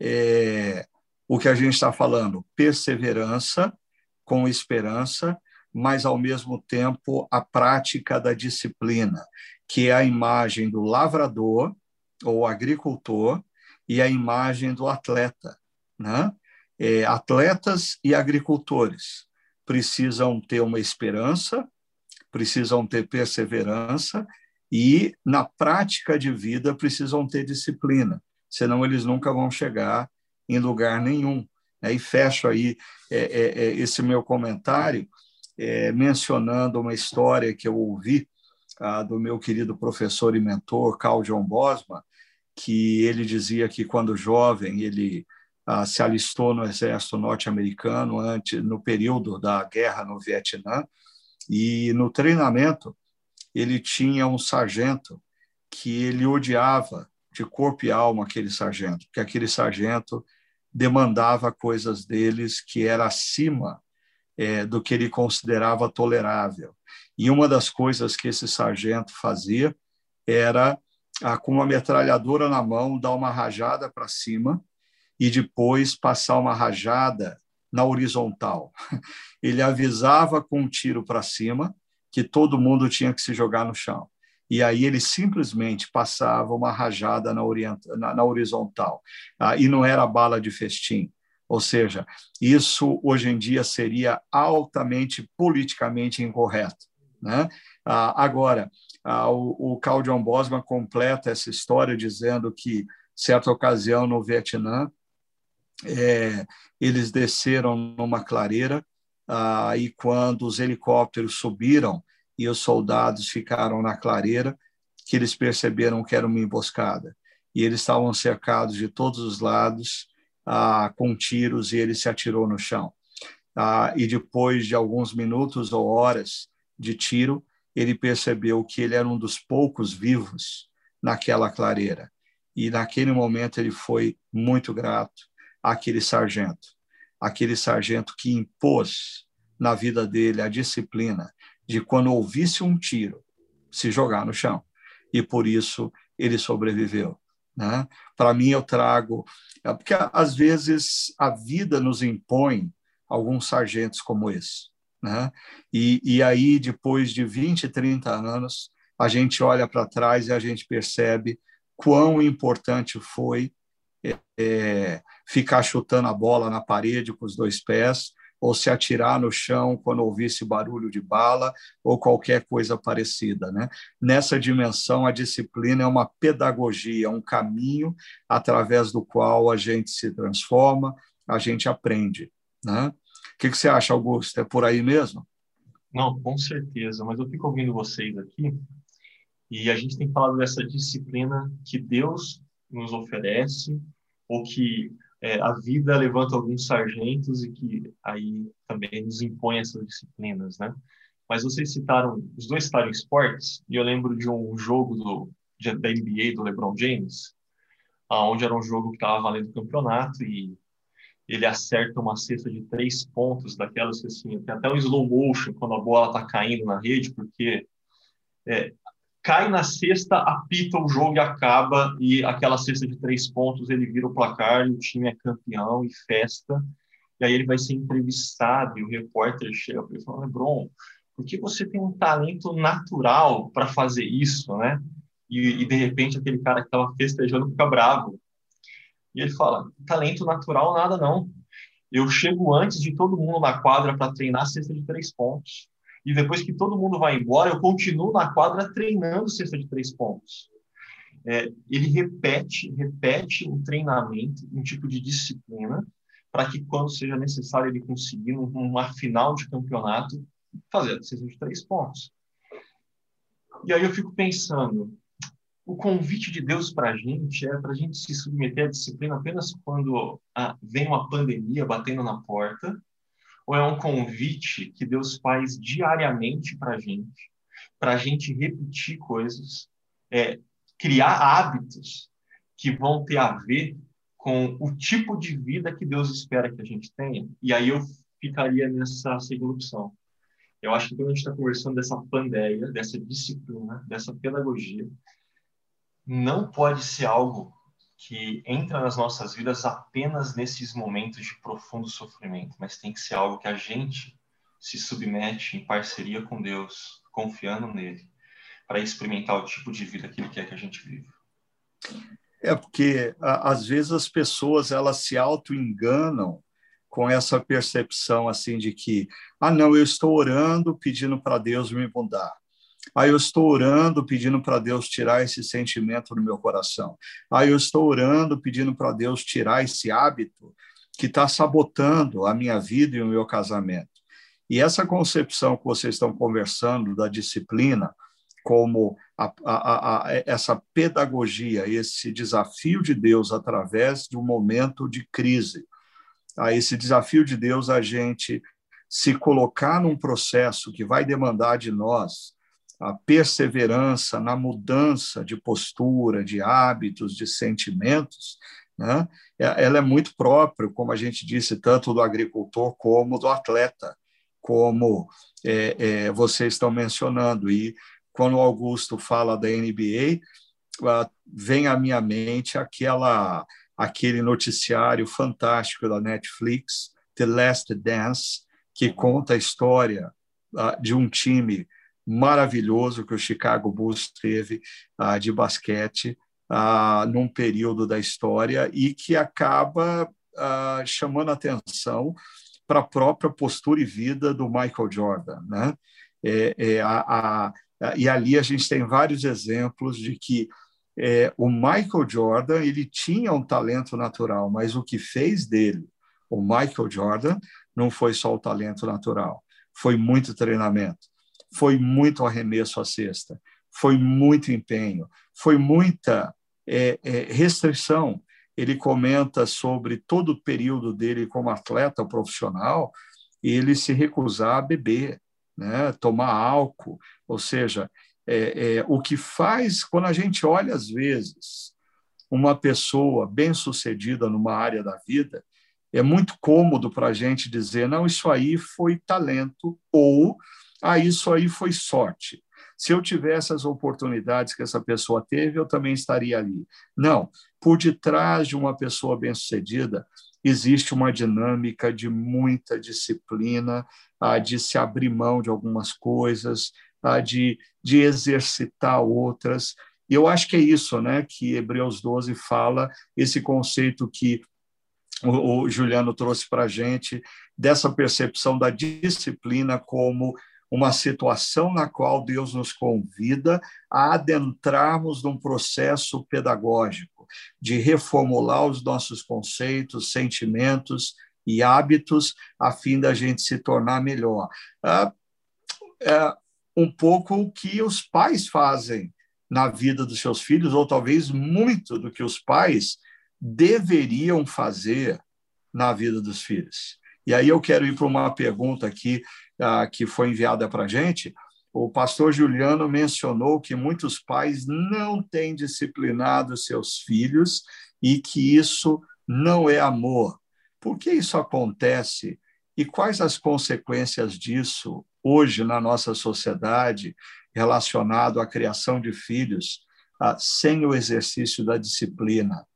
é, o que a gente está falando, perseverança com esperança, mas ao mesmo tempo a prática da disciplina, que é a imagem do lavrador ou agricultor e a imagem do atleta, né? É, atletas e agricultores precisam ter uma esperança, precisam ter perseverança e, na prática de vida, precisam ter disciplina, senão eles nunca vão chegar em lugar nenhum. Né? E fecho aí é, é, é esse meu comentário mencionando uma história que eu ouvi do meu querido professor e mentor, Carl John Bosma, que ele dizia que, quando jovem, ele ah, se alistou no exército norte-americano antes no período da guerra no Vietnã e no treinamento ele tinha um sargento que ele odiava de corpo e alma aquele sargento, porque aquele sargento demandava coisas deles que era acima é, do que ele considerava tolerável. E uma das coisas que esse sargento fazia era, ah, com uma metralhadora na mão, dar uma rajada para cima e depois passar uma rajada na horizontal. Ele avisava com um tiro para cima que todo mundo tinha que se jogar no chão. E aí ele simplesmente passava uma rajada na, na, na horizontal. Ah, e não era bala de festim. Ou seja, isso hoje em dia seria altamente politicamente incorreto. Né? Ah, agora, ah, o, o Carl John Bosman completa essa história dizendo que, certa ocasião no Vietnã, é, eles desceram numa clareira ah, e quando os helicópteros subiram e os soldados ficaram na clareira, que eles perceberam que era uma emboscada. E eles estavam cercados de todos os lados ah, com tiros e ele se atirou no chão. Ah, e depois de alguns minutos ou horas de tiro, ele percebeu que ele era um dos poucos vivos naquela clareira. E naquele momento ele foi muito grato aquele sargento, aquele sargento que impôs na vida dele a disciplina de quando ouvisse um tiro se jogar no chão. E por isso ele sobreviveu. Né? Para mim, eu trago. É porque às vezes a vida nos impõe alguns sargentos como esse. Né? E, e aí, depois de 20, 30 anos, a gente olha para trás e a gente percebe quão importante foi é, ficar chutando a bola na parede com os dois pés, ou se atirar no chão quando ouvisse barulho de bala, ou qualquer coisa parecida. Né? Nessa dimensão, a disciplina é uma pedagogia, um caminho através do qual a gente se transforma, a gente aprende. Né? O que, que você acha, Augusto? É por aí mesmo? Não, com certeza, mas eu fico ouvindo vocês aqui e a gente tem falado dessa disciplina que Deus nos oferece, ou que é, a vida levanta alguns sargentos e que aí também nos impõe essas disciplinas, né? Mas vocês citaram, os dois citaram esportes, e eu lembro de um jogo do, de, da NBA do LeBron James, onde era um jogo que estava valendo campeonato e ele acerta uma cesta de três pontos, daquelas que assim, tem até um slow motion quando a bola está caindo na rede, porque é, cai na sexta, apita o jogo e acaba, e aquela cesta de três pontos ele vira o placar e o time é campeão e festa. E aí ele vai ser entrevistado e o repórter chega para ele e fala: Lebron, por que você tem um talento natural para fazer isso, né? E, e, de repente aquele cara que estava festejando fica bravo. E ele fala: talento natural nada não. Eu chego antes de todo mundo na quadra para treinar a cesta de três pontos e depois que todo mundo vai embora, eu continuo na quadra treinando cesta de três pontos. É, ele repete, repete o treinamento, um tipo de disciplina, para que quando seja necessário ele conseguir, numa final de campeonato, fazer a cesta de três pontos. E aí eu fico pensando, o convite de Deus para a gente é para a gente se submeter à disciplina apenas quando ah, vem uma pandemia batendo na porta, ou é um convite que Deus faz diariamente para a gente, para a gente repetir coisas, é, criar hábitos que vão ter a ver com o tipo de vida que Deus espera que a gente tenha. E aí eu ficaria nessa segunda opção. Eu acho que quando a gente está conversando dessa pandeia, dessa disciplina, dessa pedagogia, não pode ser algo que entra nas nossas vidas apenas nesses momentos de profundo sofrimento, mas tem que ser algo que a gente se submete em parceria com Deus, confiando nele, para experimentar o tipo de vida que ele quer que a gente viva. É porque às vezes as pessoas elas se auto-enganam com essa percepção assim de que ah não eu estou orando pedindo para Deus me mudar ah eu estou orando pedindo para Deus tirar esse sentimento do meu coração. Ah eu estou orando pedindo para Deus tirar esse hábito que está sabotando a minha vida e o meu casamento. E essa concepção que vocês estão conversando da disciplina como a, a, a, essa pedagogia, esse desafio de Deus através de um momento de crise, a esse desafio de Deus a gente se colocar num processo que vai demandar de nós a perseverança na mudança de postura, de hábitos, de sentimentos, né? É, ela é muito própria, como a gente disse, tanto do agricultor como do atleta, como é, é, vocês estão mencionando. E quando o Augusto fala da NBA, vem à minha mente aquela aquele noticiário fantástico da Netflix, The Last Dance, que conta a história de um time maravilhoso que o Chicago Bulls teve de basquete num período da história e que acaba chamando atenção para a própria postura e vida do Michael Jordan, né? É, é, a, a, e ali a gente tem vários exemplos de que é, o Michael Jordan ele tinha um talento natural, mas o que fez dele o Michael Jordan não foi só o talento natural, foi muito treinamento, foi muito arremesso à cesta, foi muito empenho, foi muita é, é, restrição. Ele comenta sobre todo o período dele como atleta profissional, ele se recusar a beber, né, tomar álcool, ou seja, é, é, o que faz, quando a gente olha, às vezes, uma pessoa bem-sucedida numa área da vida, é muito cômodo para a gente dizer, não, isso aí foi talento, ou, ah, isso aí foi sorte. Se eu tivesse as oportunidades que essa pessoa teve, eu também estaria ali. Não, por detrás de uma pessoa bem-sucedida, existe uma dinâmica de muita disciplina, ah, de se abrir mão de algumas coisas, ah, de, de exercitar outras. E eu acho que é isso né, que Hebreus 12 fala, esse conceito que o, o Juliano trouxe para a gente, dessa percepção da disciplina como uma situação na qual Deus nos convida a adentrarmos num processo pedagógico, de reformular os nossos conceitos, sentimentos e hábitos, a fim da gente se tornar melhor. Ah, é, um pouco o que os pais fazem na vida dos seus filhos, ou talvez muito do que os pais deveriam fazer na vida dos filhos. E aí eu quero ir para uma pergunta aqui uh, que foi enviada para a gente. O pastor Juliano mencionou que muitos pais não têm disciplinado seus filhos e que isso não é amor. Por que isso acontece e quais as consequências disso hoje na nossa sociedade relacionado à criação de filhos ah, sem o exercício da disciplina.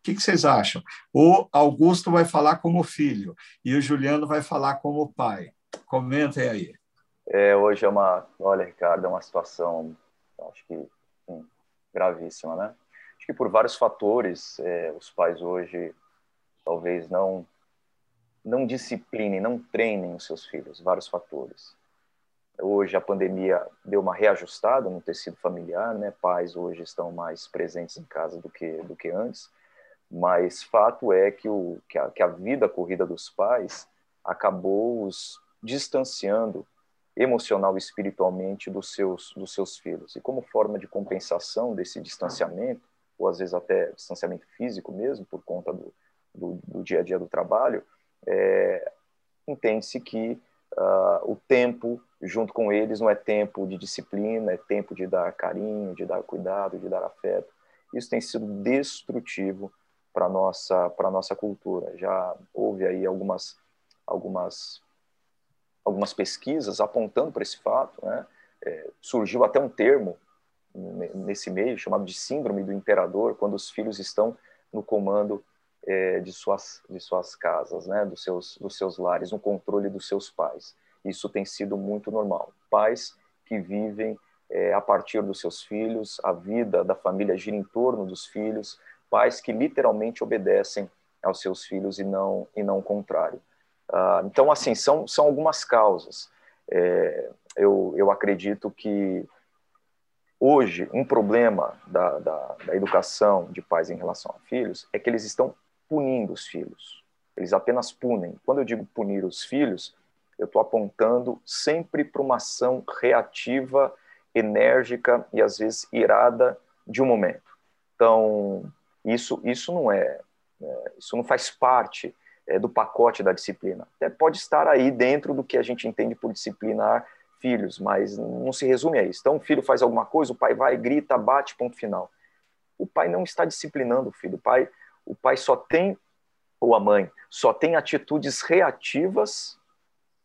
O que, vocês acham? O Augusto vai falar como filho e o Juliano vai falar como pai. Comentem aí. É, hoje é uma, olha, Ricardo, é uma situação, acho que sim, gravíssima, né? Acho que por vários fatores, é, os pais hoje talvez não não disciplinem, não treinem os seus filhos, vários fatores. Hoje a pandemia deu uma reajustada no tecido familiar, né? Pais hoje estão mais presentes em casa do que do que antes, mas fato é que o que a, que a vida corrida dos pais acabou os distanciando emocional e espiritualmente dos seus, dos seus filhos. E como forma de compensação desse distanciamento, ou às vezes até distanciamento físico mesmo, por conta do, do, do dia a dia do trabalho, é, entende-se que uh, o tempo junto com eles não é tempo de disciplina, é tempo de dar carinho, de dar cuidado, de dar afeto. Isso tem sido destrutivo para nossa para nossa cultura. Já houve aí algumas algumas algumas pesquisas apontando para esse fato, né? É, surgiu até um termo nesse meio chamado de síndrome do imperador, quando os filhos estão no comando é, de suas de suas casas, né? Dos seus dos seus lares, no controle dos seus pais. Isso tem sido muito normal. Pais que vivem é, a partir dos seus filhos, a vida da família gira em torno dos filhos, pais que literalmente obedecem aos seus filhos e não e não o contrário. Ah, então, assim, são, são algumas causas. É, eu, eu acredito que hoje um problema da, da, da, educação de pais em relação a filhos é que eles estão punindo os filhos. Eles apenas punem. Quando eu digo punir os filhos, eu estou apontando sempre para uma ação reativa, enérgica e às vezes irada de um momento. Então, isso, isso não é, é isso não faz parte é, do pacote da disciplina. Até pode estar aí dentro do que a gente entende por disciplinar filhos, mas não se resume a isso. Então, o filho faz alguma coisa, o pai vai, grita, bate, ponto final. O pai não está disciplinando o filho. O pai, o pai só tem, ou a mãe, só tem atitudes reativas,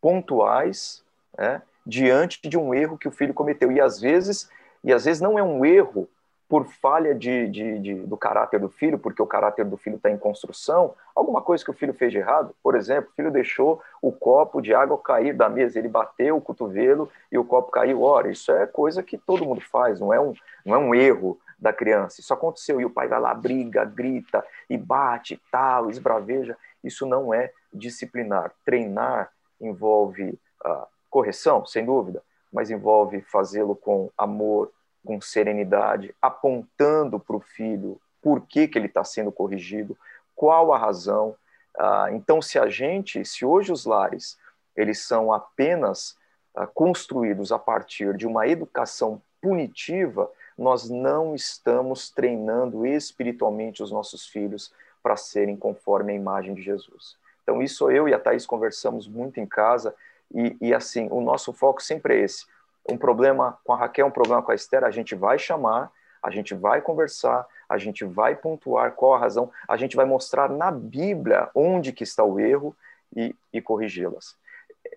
pontuais, né, diante de um erro que o filho cometeu. E às vezes, e às vezes não é um erro por falha de, de, de, do caráter do filho, porque o caráter do filho está em construção, alguma coisa que o filho fez de errado. Por exemplo, o filho deixou o copo de água cair da mesa, ele bateu o cotovelo e o copo caiu. Ora, isso é coisa que todo mundo faz, não é um, não é um erro da criança. Isso aconteceu e o pai vai lá, briga, grita e bate, tal, esbraveja. Isso não é disciplinar. Treinar envolve ah, correção, sem dúvida, mas envolve fazê-lo com amor, com serenidade, apontando para o filho por que, que ele está sendo corrigido, qual a razão. Ah, então, se a gente, se hoje os lares eles são apenas ah, construídos a partir de uma educação punitiva, nós não estamos treinando espiritualmente os nossos filhos para serem conforme a imagem de Jesus. Então, isso eu e a Thaís conversamos muito em casa, e, e assim, o nosso foco sempre é esse: um problema com a Raquel, um problema com a Esther, a gente vai chamar, a gente vai conversar, a gente vai pontuar qual a razão, a gente vai mostrar na Bíblia onde que está o erro e, e corrigi-las.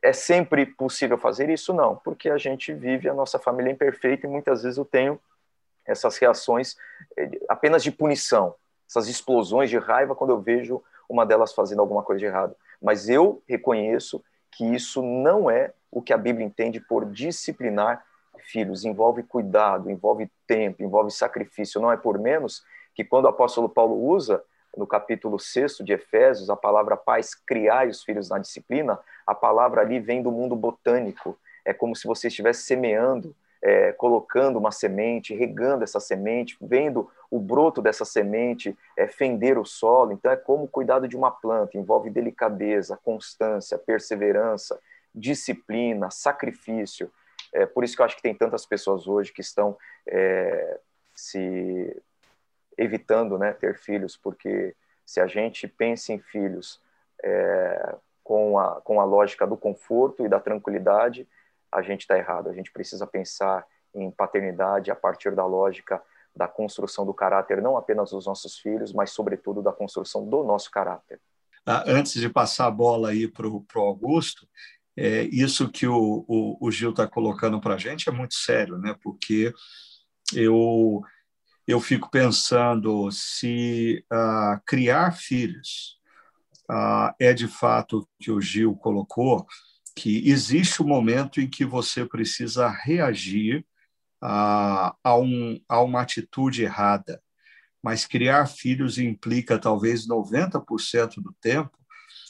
É sempre possível fazer isso? Não, porque a gente vive a nossa família imperfeita e muitas vezes eu tenho essas reações eh, apenas de punição, essas explosões de raiva quando eu vejo uma delas fazendo alguma coisa de errado. Mas eu reconheço que isso não é o que a Bíblia entende por disciplinar filhos. Envolve cuidado, envolve tempo, envolve sacrifício. Não é por menos que quando o apóstolo Paulo usa no capítulo 6 de Efésios a palavra paz, criar os filhos na disciplina, a palavra ali vem do mundo botânico. É como se você estivesse semeando é, colocando uma semente, regando essa semente, vendo o broto dessa semente é, fender o solo. Então, é como o cuidado de uma planta, envolve delicadeza, constância, perseverança, disciplina, sacrifício. É por isso que eu acho que tem tantas pessoas hoje que estão é, se evitando né, ter filhos, porque se a gente pensa em filhos é, com, a, com a lógica do conforto e da tranquilidade, a gente está errado. A gente precisa pensar em paternidade a partir da lógica da construção do caráter, não apenas dos nossos filhos, mas, sobretudo, da construção do nosso caráter. Ah, antes de passar a bola aí para o Augusto, é, isso que o, o, o Gil está colocando para a gente é muito sério, né? porque eu, eu fico pensando se ah, criar filhos ah, é de fato o que o Gil colocou, que existe um momento em que você precisa reagir a, a, um, a uma atitude errada. Mas criar filhos implica, talvez 90% do tempo,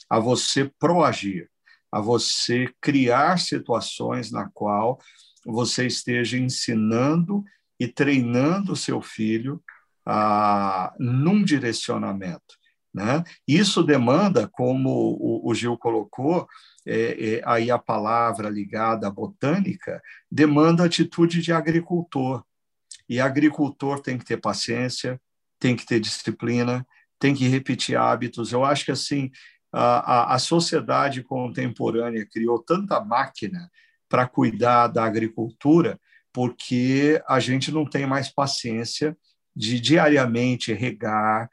a você proagir, a você criar situações na qual você esteja ensinando e treinando o seu filho a, num direcionamento. Né? Isso demanda, como o, o Gil colocou, é, é, aí a palavra ligada à botânica, demanda atitude de agricultor. E agricultor tem que ter paciência, tem que ter disciplina, tem que repetir hábitos. Eu acho que assim a, a, a sociedade contemporânea criou tanta máquina para cuidar da agricultura, porque a gente não tem mais paciência de diariamente regar,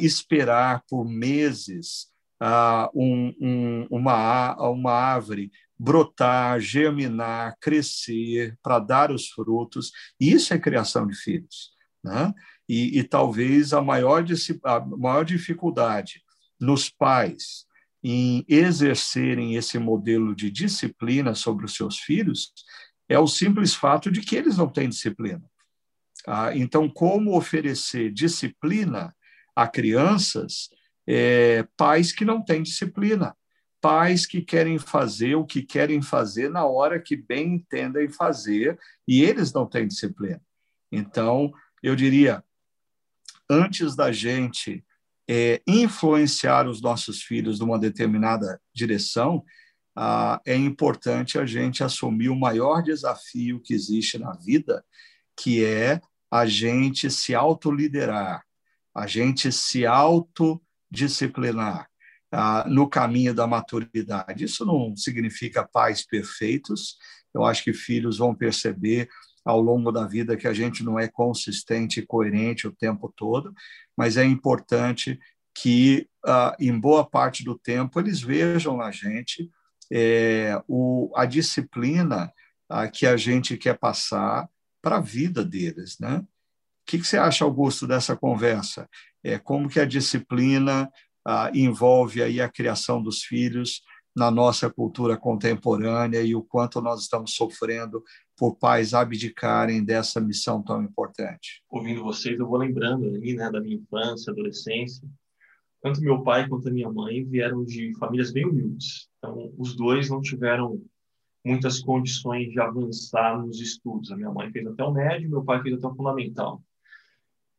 esperar por meses um, um, uma, uma árvore brotar, germinar, crescer, para dar os frutos. Isso é criação de filhos. Né? E, e talvez a maior, a maior dificuldade nos pais em exercerem esse modelo de disciplina sobre os seus filhos é o simples fato de que eles não têm disciplina. Ah, então, como oferecer disciplina a crianças, é, pais que não têm disciplina, pais que querem fazer o que querem fazer na hora que bem entendem fazer e eles não têm disciplina. Então, eu diria, antes da gente é, influenciar os nossos filhos numa determinada direção, ah, é importante a gente assumir o maior desafio que existe na vida, que é a gente se autoliderar, a gente se autodisciplinar ah, no caminho da maturidade. Isso não significa pais perfeitos, eu acho que filhos vão perceber ao longo da vida que a gente não é consistente e coerente o tempo todo, mas é importante que, ah, em boa parte do tempo, eles vejam na gente é, o, a disciplina ah, que a gente quer passar para a vida deles, né? que, que você acha, Augusto, dessa conversa? É, como que a disciplina ah, envolve aí a criação dos filhos na nossa cultura contemporânea e o quanto nós estamos sofrendo por pais abdicarem dessa missão tão importante? Ouvindo vocês, eu vou lembrando ali, né, da minha infância, adolescência. Tanto meu pai quanto a minha mãe vieram de famílias bem humildes. Então, os dois não tiveram muitas condições de avançar nos estudos. A minha mãe fez até o médio, meu pai fez até o fundamental.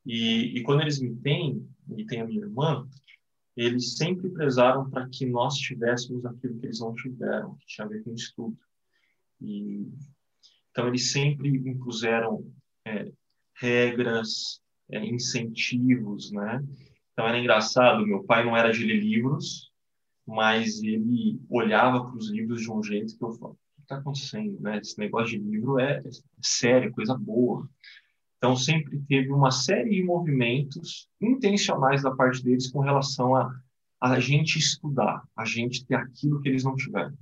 E, e quando eles me têm, e tem a minha irmã, eles sempre prezaram para que nós tivéssemos aquilo que eles não tiveram, que tinha a ver com estudo. E, então, eles sempre impuseram é, regras, é, incentivos, né? Então, era engraçado, meu pai não era de ler livros, mas ele olhava para os livros de um jeito que eu falava, o que está acontecendo, né? Esse negócio de livro é, é sério, coisa boa. Então, sempre teve uma série de movimentos intencionais da parte deles com relação a, a gente estudar, a gente ter aquilo que eles não tiveram.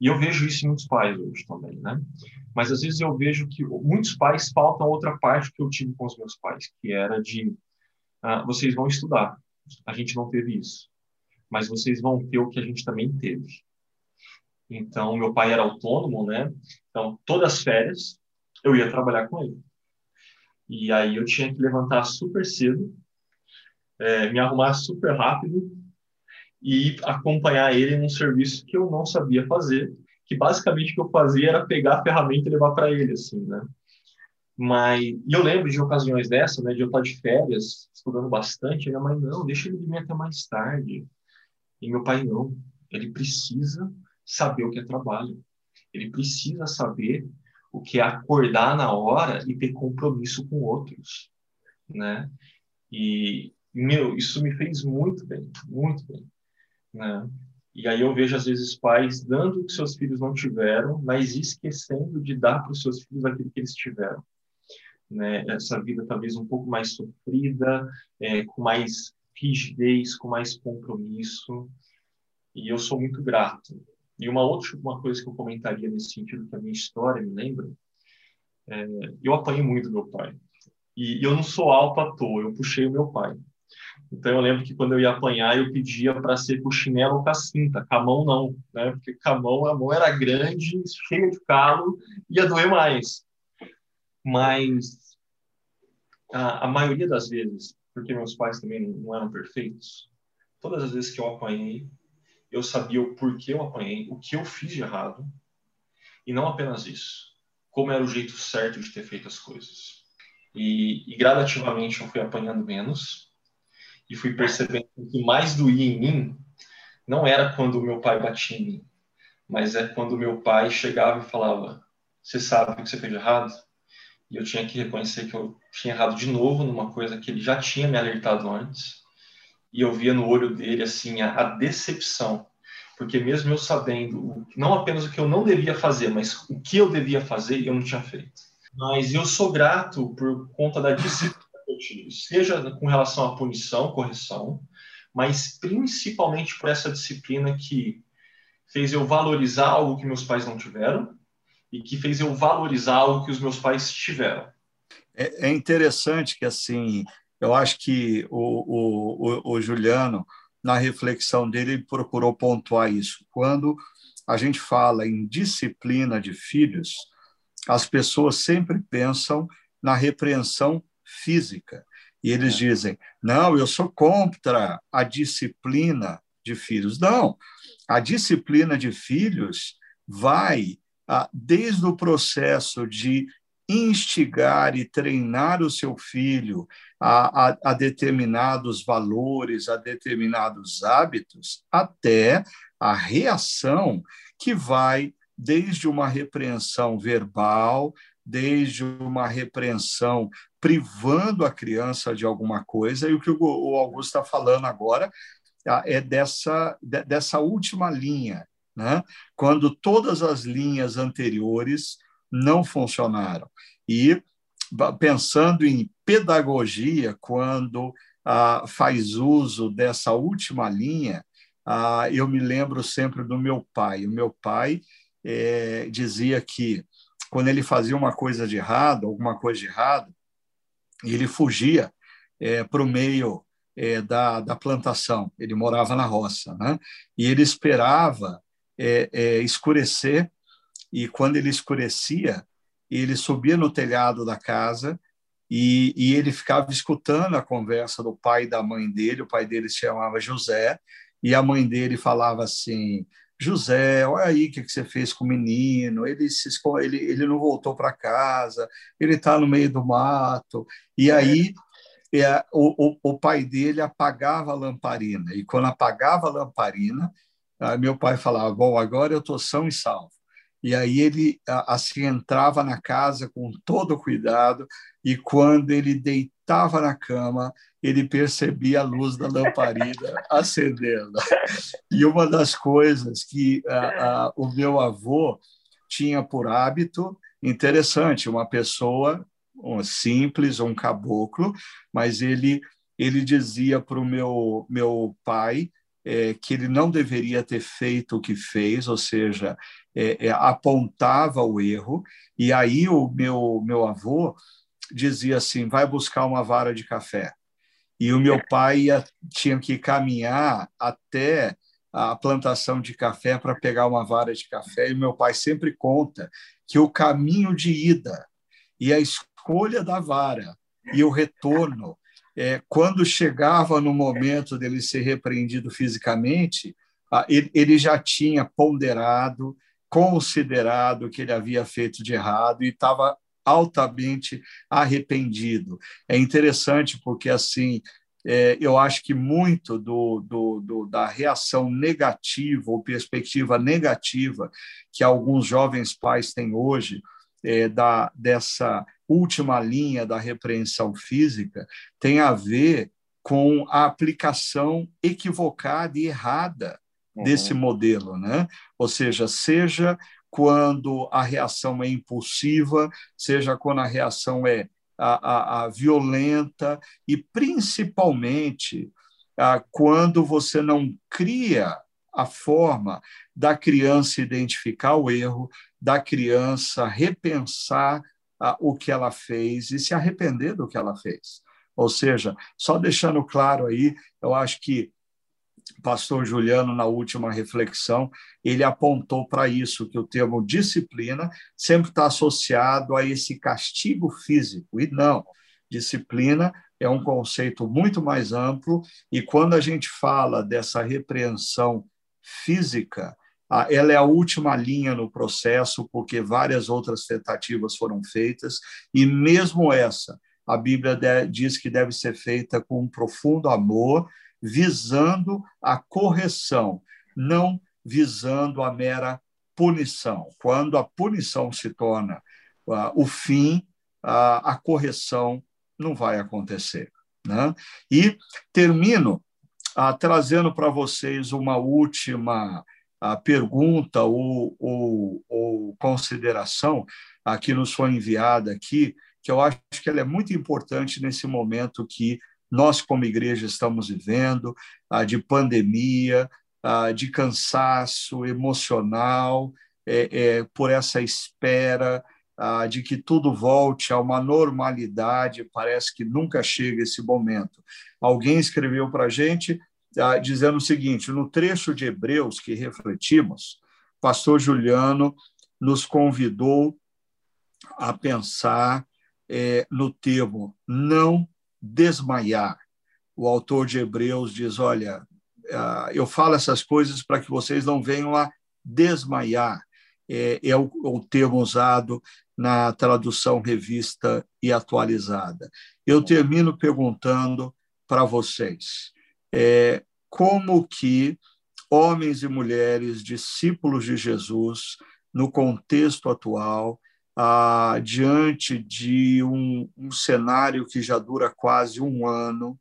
E eu vejo isso em muitos pais hoje também, né? Mas às vezes eu vejo que muitos pais faltam outra parte que eu tive com os meus pais, que era de ah, vocês vão estudar. A gente não teve isso, mas vocês vão ter o que a gente também teve. Então, meu pai era autônomo, né? Então, todas as férias eu ia trabalhar com ele. E aí eu tinha que levantar super cedo, é, me arrumar super rápido e acompanhar ele num serviço que eu não sabia fazer, que basicamente o que eu fazia era pegar a ferramenta e levar para ele, assim, né? Mas, e eu lembro de ocasiões dessa, né, de eu estar de férias, estudando bastante, minha mãe, não, deixa ele dormir até mais tarde. E meu pai, não, ele precisa saber o que é trabalho. Ele precisa saber o que é acordar na hora e ter compromisso com outros, né? E, meu, isso me fez muito bem, muito bem, né? E aí eu vejo, às vezes, pais dando o que seus filhos não tiveram, mas esquecendo de dar para os seus filhos aquilo que eles tiveram. Né? Essa vida talvez um pouco mais sofrida, é, com mais rigidez, com mais compromisso. E eu sou muito grato e uma outra uma coisa que eu comentaria nesse sentido que a minha história me lembra, é, eu apanhei muito meu pai. E, e eu não sou alto à toa, eu puxei o meu pai. Então eu lembro que quando eu ia apanhar, eu pedia para ser com chinelo ou com a cinta, com a mão não, né? Porque com a mão, a mão era grande, cheia de calo, ia doer mais. Mas a, a maioria das vezes, porque meus pais também não eram perfeitos, todas as vezes que eu apanhei, eu sabia o porquê eu apanhei, o que eu fiz de errado, e não apenas isso, como era o jeito certo de ter feito as coisas. E, e gradativamente eu fui apanhando menos, e fui percebendo que mais doía em mim não era quando meu pai batia em mim, mas é quando meu pai chegava e falava: Você sabe o que você fez de errado? E eu tinha que reconhecer que eu tinha errado de novo numa coisa que ele já tinha me alertado antes. E eu via no olho dele assim a, a decepção, porque mesmo eu sabendo não apenas o que eu não devia fazer, mas o que eu devia fazer, eu não tinha feito. Mas eu sou grato por conta da disciplina que seja com relação à punição, correção, mas principalmente por essa disciplina que fez eu valorizar algo que meus pais não tiveram e que fez eu valorizar algo que os meus pais tiveram. É, é interessante que, assim, eu acho que o, o, o, Juliano, na reflexão dele, procurou pontuar isso. Quando a gente fala em disciplina de filhos, as pessoas sempre pensam na repreensão física. E eles é. dizem: não, eu sou contra a disciplina de filhos. Não, a disciplina de filhos vai ah, desde o processo de instigar e treinar o seu filho a, a, a, determinados valores, a determinados hábitos, até a reação que vai desde uma repreensão verbal, desde uma repreensão privando a criança de alguma coisa, e o que o Augusto está falando agora ah, é dessa, dessa última linha, né? quando todas as linhas anteriores não funcionaram. E pensando em pedagogia, quando ah, faz uso dessa última linha, ah, eu me lembro sempre do meu pai. O meu pai é, dizia que quando ele fazia uma coisa de errado, alguma coisa de errado, ele fugia é, para o meio é, da, da plantação. Ele morava na roça, né? E ele esperava é, é, escurecer, e quando ele escurecia, ele subia no telhado da casa e, e, ele ficava escutando a conversa do pai e da mãe dele. O pai dele se chamava José, e a mãe dele falava assim: José, olha aí o que, que você fez com o menino, ele, se, ele, ele não voltou para casa, ele está no meio do mato. E aí é, o, o, o pai dele apagava a lamparina, e quando apagava a lamparina, Aí meu pai falava: Bom, agora eu estou são e salvo. E aí ele assim entrava na casa com todo cuidado e quando ele deitava na cama, ele percebia a luz da lamparina acendendo. E uma das coisas que o meu avô tinha por hábito, interessante, uma pessoa um simples, um caboclo, mas ele ele dizia para o meu meu pai é, que ele não deveria ter feito o que fez, ou seja, é, é, apontava o erro, e aí o meu, meu avô dizia assim: vai buscar uma vara de café. E o meu pai ia, tinha que caminhar até a plantação de café para pegar uma vara de café, e meu pai sempre conta que o caminho de ida e a escolha da vara e o retorno é, quando chegava no momento dele ser repreendido fisicamente, ele, ele já tinha ponderado, considerado que ele havia feito de errado e estava altamente arrependido. É interessante porque assim é, eu acho que muito do, do, do, da reação negativa ou perspectiva negativa que alguns jovens pais têm hoje é, da, dessa última linha da repreensão física tem a ver com a aplicação equivocada e errada uhum. desse modelo, né? Ou seja, seja quando a reação é impulsiva, seja quando a reação é a, a, a violenta e principalmente a, quando você não cria a forma da criança identificar o erro, da criança repensar o que ela fez e se arrepender do que ela fez. Ou seja, só deixando claro aí, eu acho que pastor Juliano, na última reflexão, ele apontou para isso, que o termo disciplina sempre está associado a esse castigo físico, e não. Disciplina é um conceito muito mais amplo, e quando a gente fala dessa repreensão física, ela é a última linha no processo, porque várias outras tentativas foram feitas, e mesmo essa, a Bíblia diz que deve ser feita com um profundo amor, visando a correção não visando a mera punição. Quando a punição se torna uh, o fim, uh, a correção não vai acontecer. Né? E termino uh, trazendo para vocês uma última pergunta ou, ou, ou consideração que nos foi enviada aqui, que eu acho que ela é muito importante nesse momento que nós, como igreja, estamos vivendo, de pandemia, de cansaço emocional, é, é, por essa espera de que tudo volte a uma normalidade, parece que nunca chega esse momento. Alguém escreveu para a gente dizendo o seguinte: no trecho de Hebreus que refletimos, pastor Juliano nos convidou a pensar é, no termo não desmaiar. O autor de Hebreus diz: olha, eu falo essas coisas para que vocês não venham a desmaiar. É, é o, o termo usado na tradução revista e atualizada. Eu termino perguntando para vocês é, como que homens e mulheres discípulos de Jesus, no contexto atual, ah, diante de um, um, cenário que já dura quase um ano,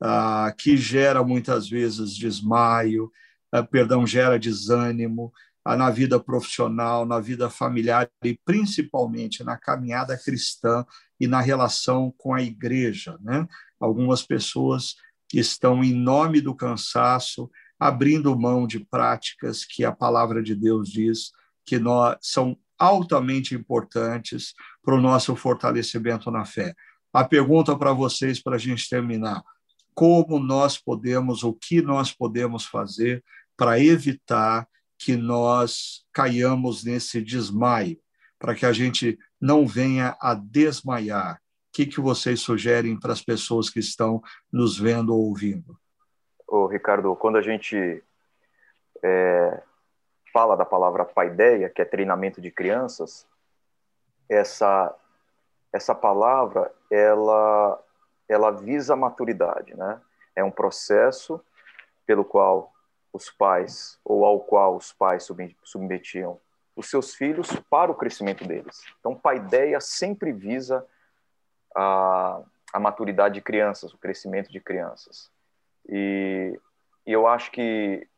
ah, que gera muitas vezes desmaio, ah, perdão, gera desânimo na vida profissional, na vida familiar e principalmente na caminhada cristã e na relação com a igreja. Né? Algumas pessoas estão, em nome do cansaço, abrindo mão de práticas que a palavra de Deus diz que nós, são altamente importantes para o nosso fortalecimento na fé. A pergunta para vocês, para a gente terminar: como nós podemos, o que nós podemos fazer para evitar que nós caiamos nesse desmaio, para que a gente não venha a desmaiar? O que, que vocês sugerem para as pessoas que estão nos vendo ou ouvindo? Ô, Ricardo, quando a gente é, fala da palavra paideia, que é treinamento de crianças, essa essa palavra ela ela visa a maturidade, né? É um processo pelo qual os pais ou ao qual os pais submetiam os seus filhos para o crescimento deles. Então, paideia sempre visa a, a maturidade de crianças, o crescimento de crianças. E, e eu acho que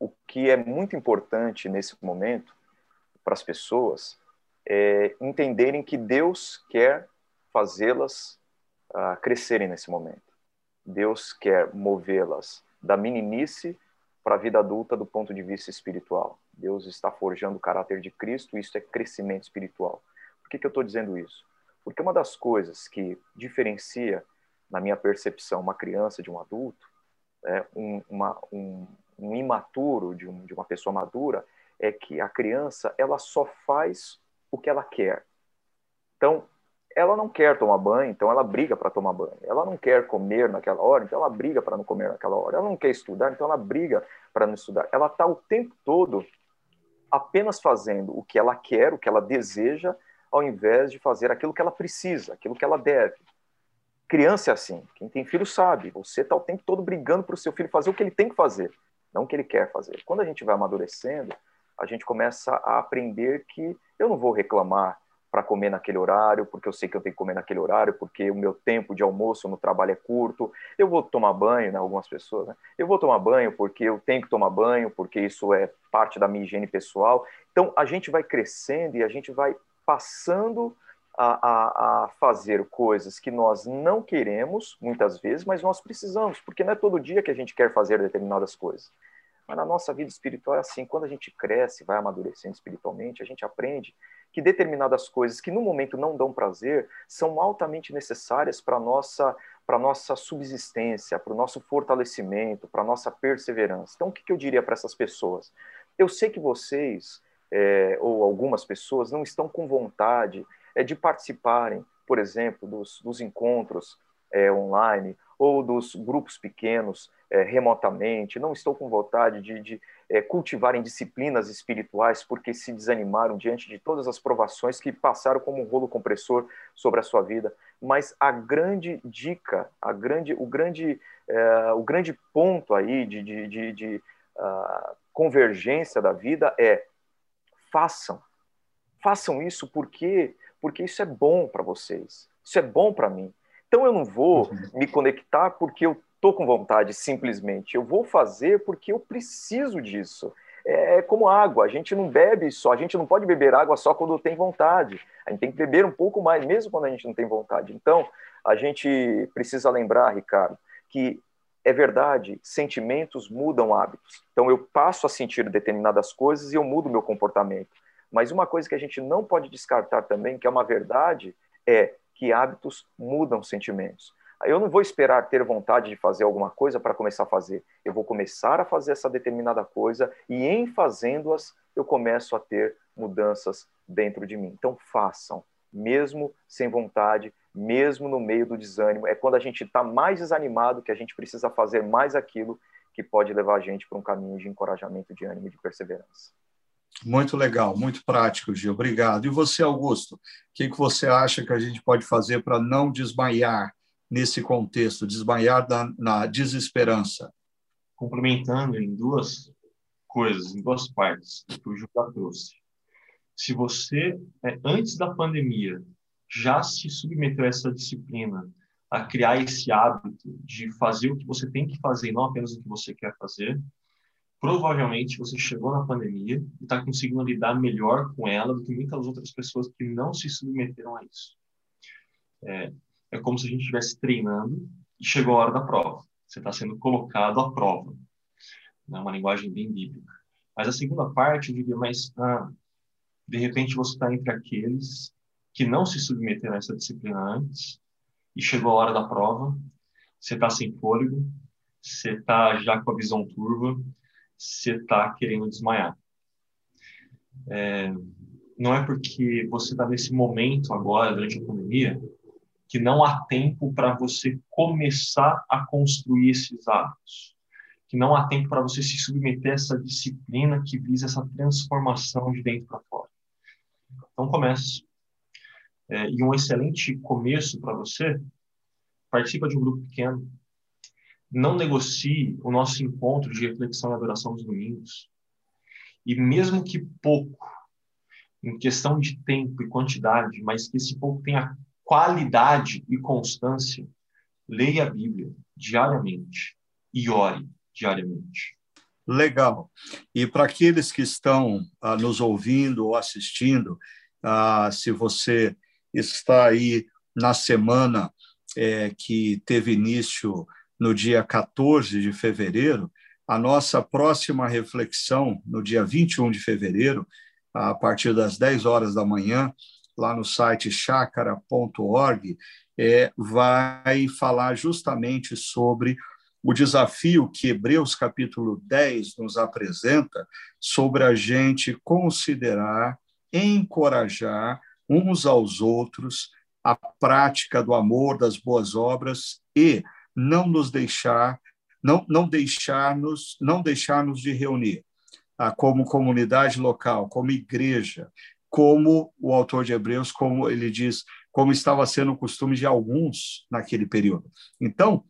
o que é muito importante nesse momento para as pessoas é entenderem que Deus quer fazê-las uh, crescerem nesse momento. Deus quer movê-las da meninice para a vida adulta do ponto de vista espiritual. Deus está forjando o caráter de Cristo, e isso é crescimento espiritual. Por que, que eu estou dizendo isso? Porque uma das coisas que diferencia, na minha percepção, uma criança de um adulto, é um, uma, um, um imaturo de, um, de uma pessoa madura, é que a criança ela só faz o que ela quer. Então, ela não quer tomar banho, então ela briga para tomar banho. Ela não quer comer naquela hora, então ela briga para não comer naquela hora. Ela não quer estudar, então ela briga para não estudar. Ela está o tempo todo apenas fazendo o que ela quer, o que ela deseja, ao invés de fazer aquilo que ela precisa, aquilo que ela deve. Criança é assim. Quem tem filho sabe. Você está o tempo todo brigando para o seu filho fazer o que ele tem que fazer, não o que ele quer fazer. Quando a gente vai amadurecendo, a gente começa a aprender que eu não vou reclamar para comer naquele horário, porque eu sei que eu tenho que comer naquele horário, porque o meu tempo de almoço no trabalho é curto. Eu vou tomar banho, né, algumas pessoas, né? Eu vou tomar banho porque eu tenho que tomar banho, porque isso é parte da minha higiene pessoal. Então, a gente vai crescendo e a gente vai passando a, a, a fazer coisas que nós não queremos, muitas vezes, mas nós precisamos, porque não é todo dia que a gente quer fazer determinadas coisas. Mas na nossa vida espiritual é assim, quando a gente cresce, vai amadurecendo espiritualmente, a gente aprende que determinadas coisas que no momento não dão prazer são altamente necessárias para a nossa, para nossa subsistência, para o nosso fortalecimento, para a nossa perseverança. Então, o que, que eu diria para essas pessoas? Eu sei que vocês, é, ou algumas pessoas, não estão com vontade é, de participarem, por exemplo, dos, dos encontros é, online ou dos grupos pequenos é, remotamente, não estou com vontade de, de é, cultivarem disciplinas espirituais porque se desanimaram diante de todas as provações que passaram como um rolo compressor sobre a sua vida. Mas a grande dica, a grande, o, grande, é, o grande ponto aí de, de, de, de uh, convergência da vida é façam. Façam isso porque porque isso é bom para vocês. Isso é bom para mim. Então eu não vou uhum. me conectar porque eu tô com vontade simplesmente. Eu vou fazer porque eu preciso disso. É, é como água, a gente não bebe só, a gente não pode beber água só quando tem vontade. A gente tem que beber um pouco mais, mesmo quando a gente não tem vontade. Então, a gente precisa lembrar, Ricardo, que é verdade, sentimentos mudam hábitos. Então eu passo a sentir determinadas coisas e eu mudo meu comportamento. Mas uma coisa que a gente não pode descartar também, que é uma verdade, é que hábitos mudam sentimentos. Eu não vou esperar ter vontade de fazer alguma coisa para começar a fazer. Eu vou começar a fazer essa determinada coisa e em fazendo-as eu começo a ter mudanças dentro de mim. Então façam, mesmo sem vontade, mesmo no meio do desânimo. É quando a gente está mais desanimado que a gente precisa fazer mais aquilo que pode levar a gente para um caminho de encorajamento, de ânimo e de perseverança. Muito legal, muito prático, Gil. Obrigado. E você, Augusto, o que, que você acha que a gente pode fazer para não desmaiar nesse contexto, desmaiar na, na desesperança? Complementando em duas coisas, em duas partes, que o Gil já trouxe. Se você, é, antes da pandemia, já se submeteu a essa disciplina, a criar esse hábito de fazer o que você tem que fazer, não apenas o que você quer fazer, provavelmente você chegou na pandemia e está conseguindo lidar melhor com ela do que muitas outras pessoas que não se submeteram a isso. É, é como se a gente estivesse treinando e chegou a hora da prova. Você está sendo colocado à prova. É uma linguagem bem bíblica. Mas a segunda parte, eu diria mais, ah, de repente você está entre aqueles que não se submeteram a essa disciplina antes e chegou a hora da prova, você está sem fôlego, você está já com a visão turva, você está querendo desmaiar. É, não é porque você está nesse momento agora, durante a pandemia, que não há tempo para você começar a construir esses hábitos, que não há tempo para você se submeter a essa disciplina que visa essa transformação de dentro para fora. Então comece é, e um excelente começo para você, participa de um grupo pequeno. Não negocie o nosso encontro de reflexão e adoração dos domingos. E mesmo que pouco, em questão de tempo e quantidade, mas que esse pouco tenha qualidade e constância, leia a Bíblia diariamente e ore diariamente. Legal. E para aqueles que estão ah, nos ouvindo ou assistindo, ah, se você está aí na semana é, que teve início no dia 14 de fevereiro. A nossa próxima reflexão, no dia 21 de fevereiro, a partir das 10 horas da manhã, lá no site chácara.org, é, vai falar justamente sobre o desafio que Hebreus capítulo 10 nos apresenta sobre a gente considerar, encorajar uns aos outros, a prática do amor, das boas obras e não nos deixar, não, não deixar-nos, não deixar-nos de reunir ah, como comunidade local, como igreja, como o autor de Hebreus, como ele diz, como estava sendo o costume de alguns naquele período. Então,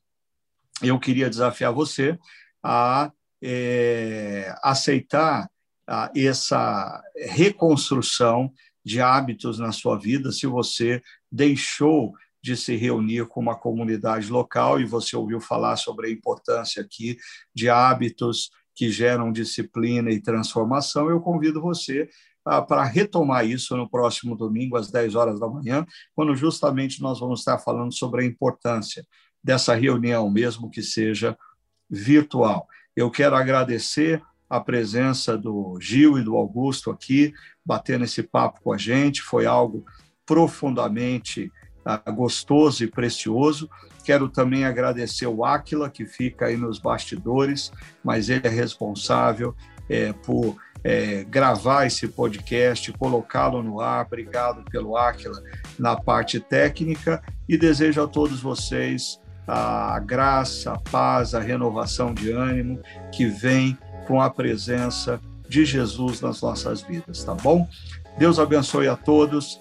eu queria desafiar você a é, aceitar a, essa reconstrução de hábitos na sua vida, se você deixou de se reunir com uma comunidade local e você ouviu falar sobre a importância aqui de hábitos que geram disciplina e transformação, eu convido você ah, para retomar isso no próximo domingo, às 10 horas da manhã, quando justamente nós vamos estar falando sobre a importância dessa reunião, mesmo que seja virtual. Eu quero agradecer a presença do Gil e do Augusto aqui, batendo esse papo com a gente. Foi algo profundamente uh, gostoso e precioso. Quero também agradecer o Áquila, que fica aí nos bastidores, mas ele é responsável é, por é, gravar esse podcast, colocá-lo no ar. Obrigado pelo Áquila na parte técnica e desejo a todos vocês a graça, a paz, a renovação de ânimo que vem com a presença de Jesus nas nossas vidas, tá bom? Deus abençoe a todos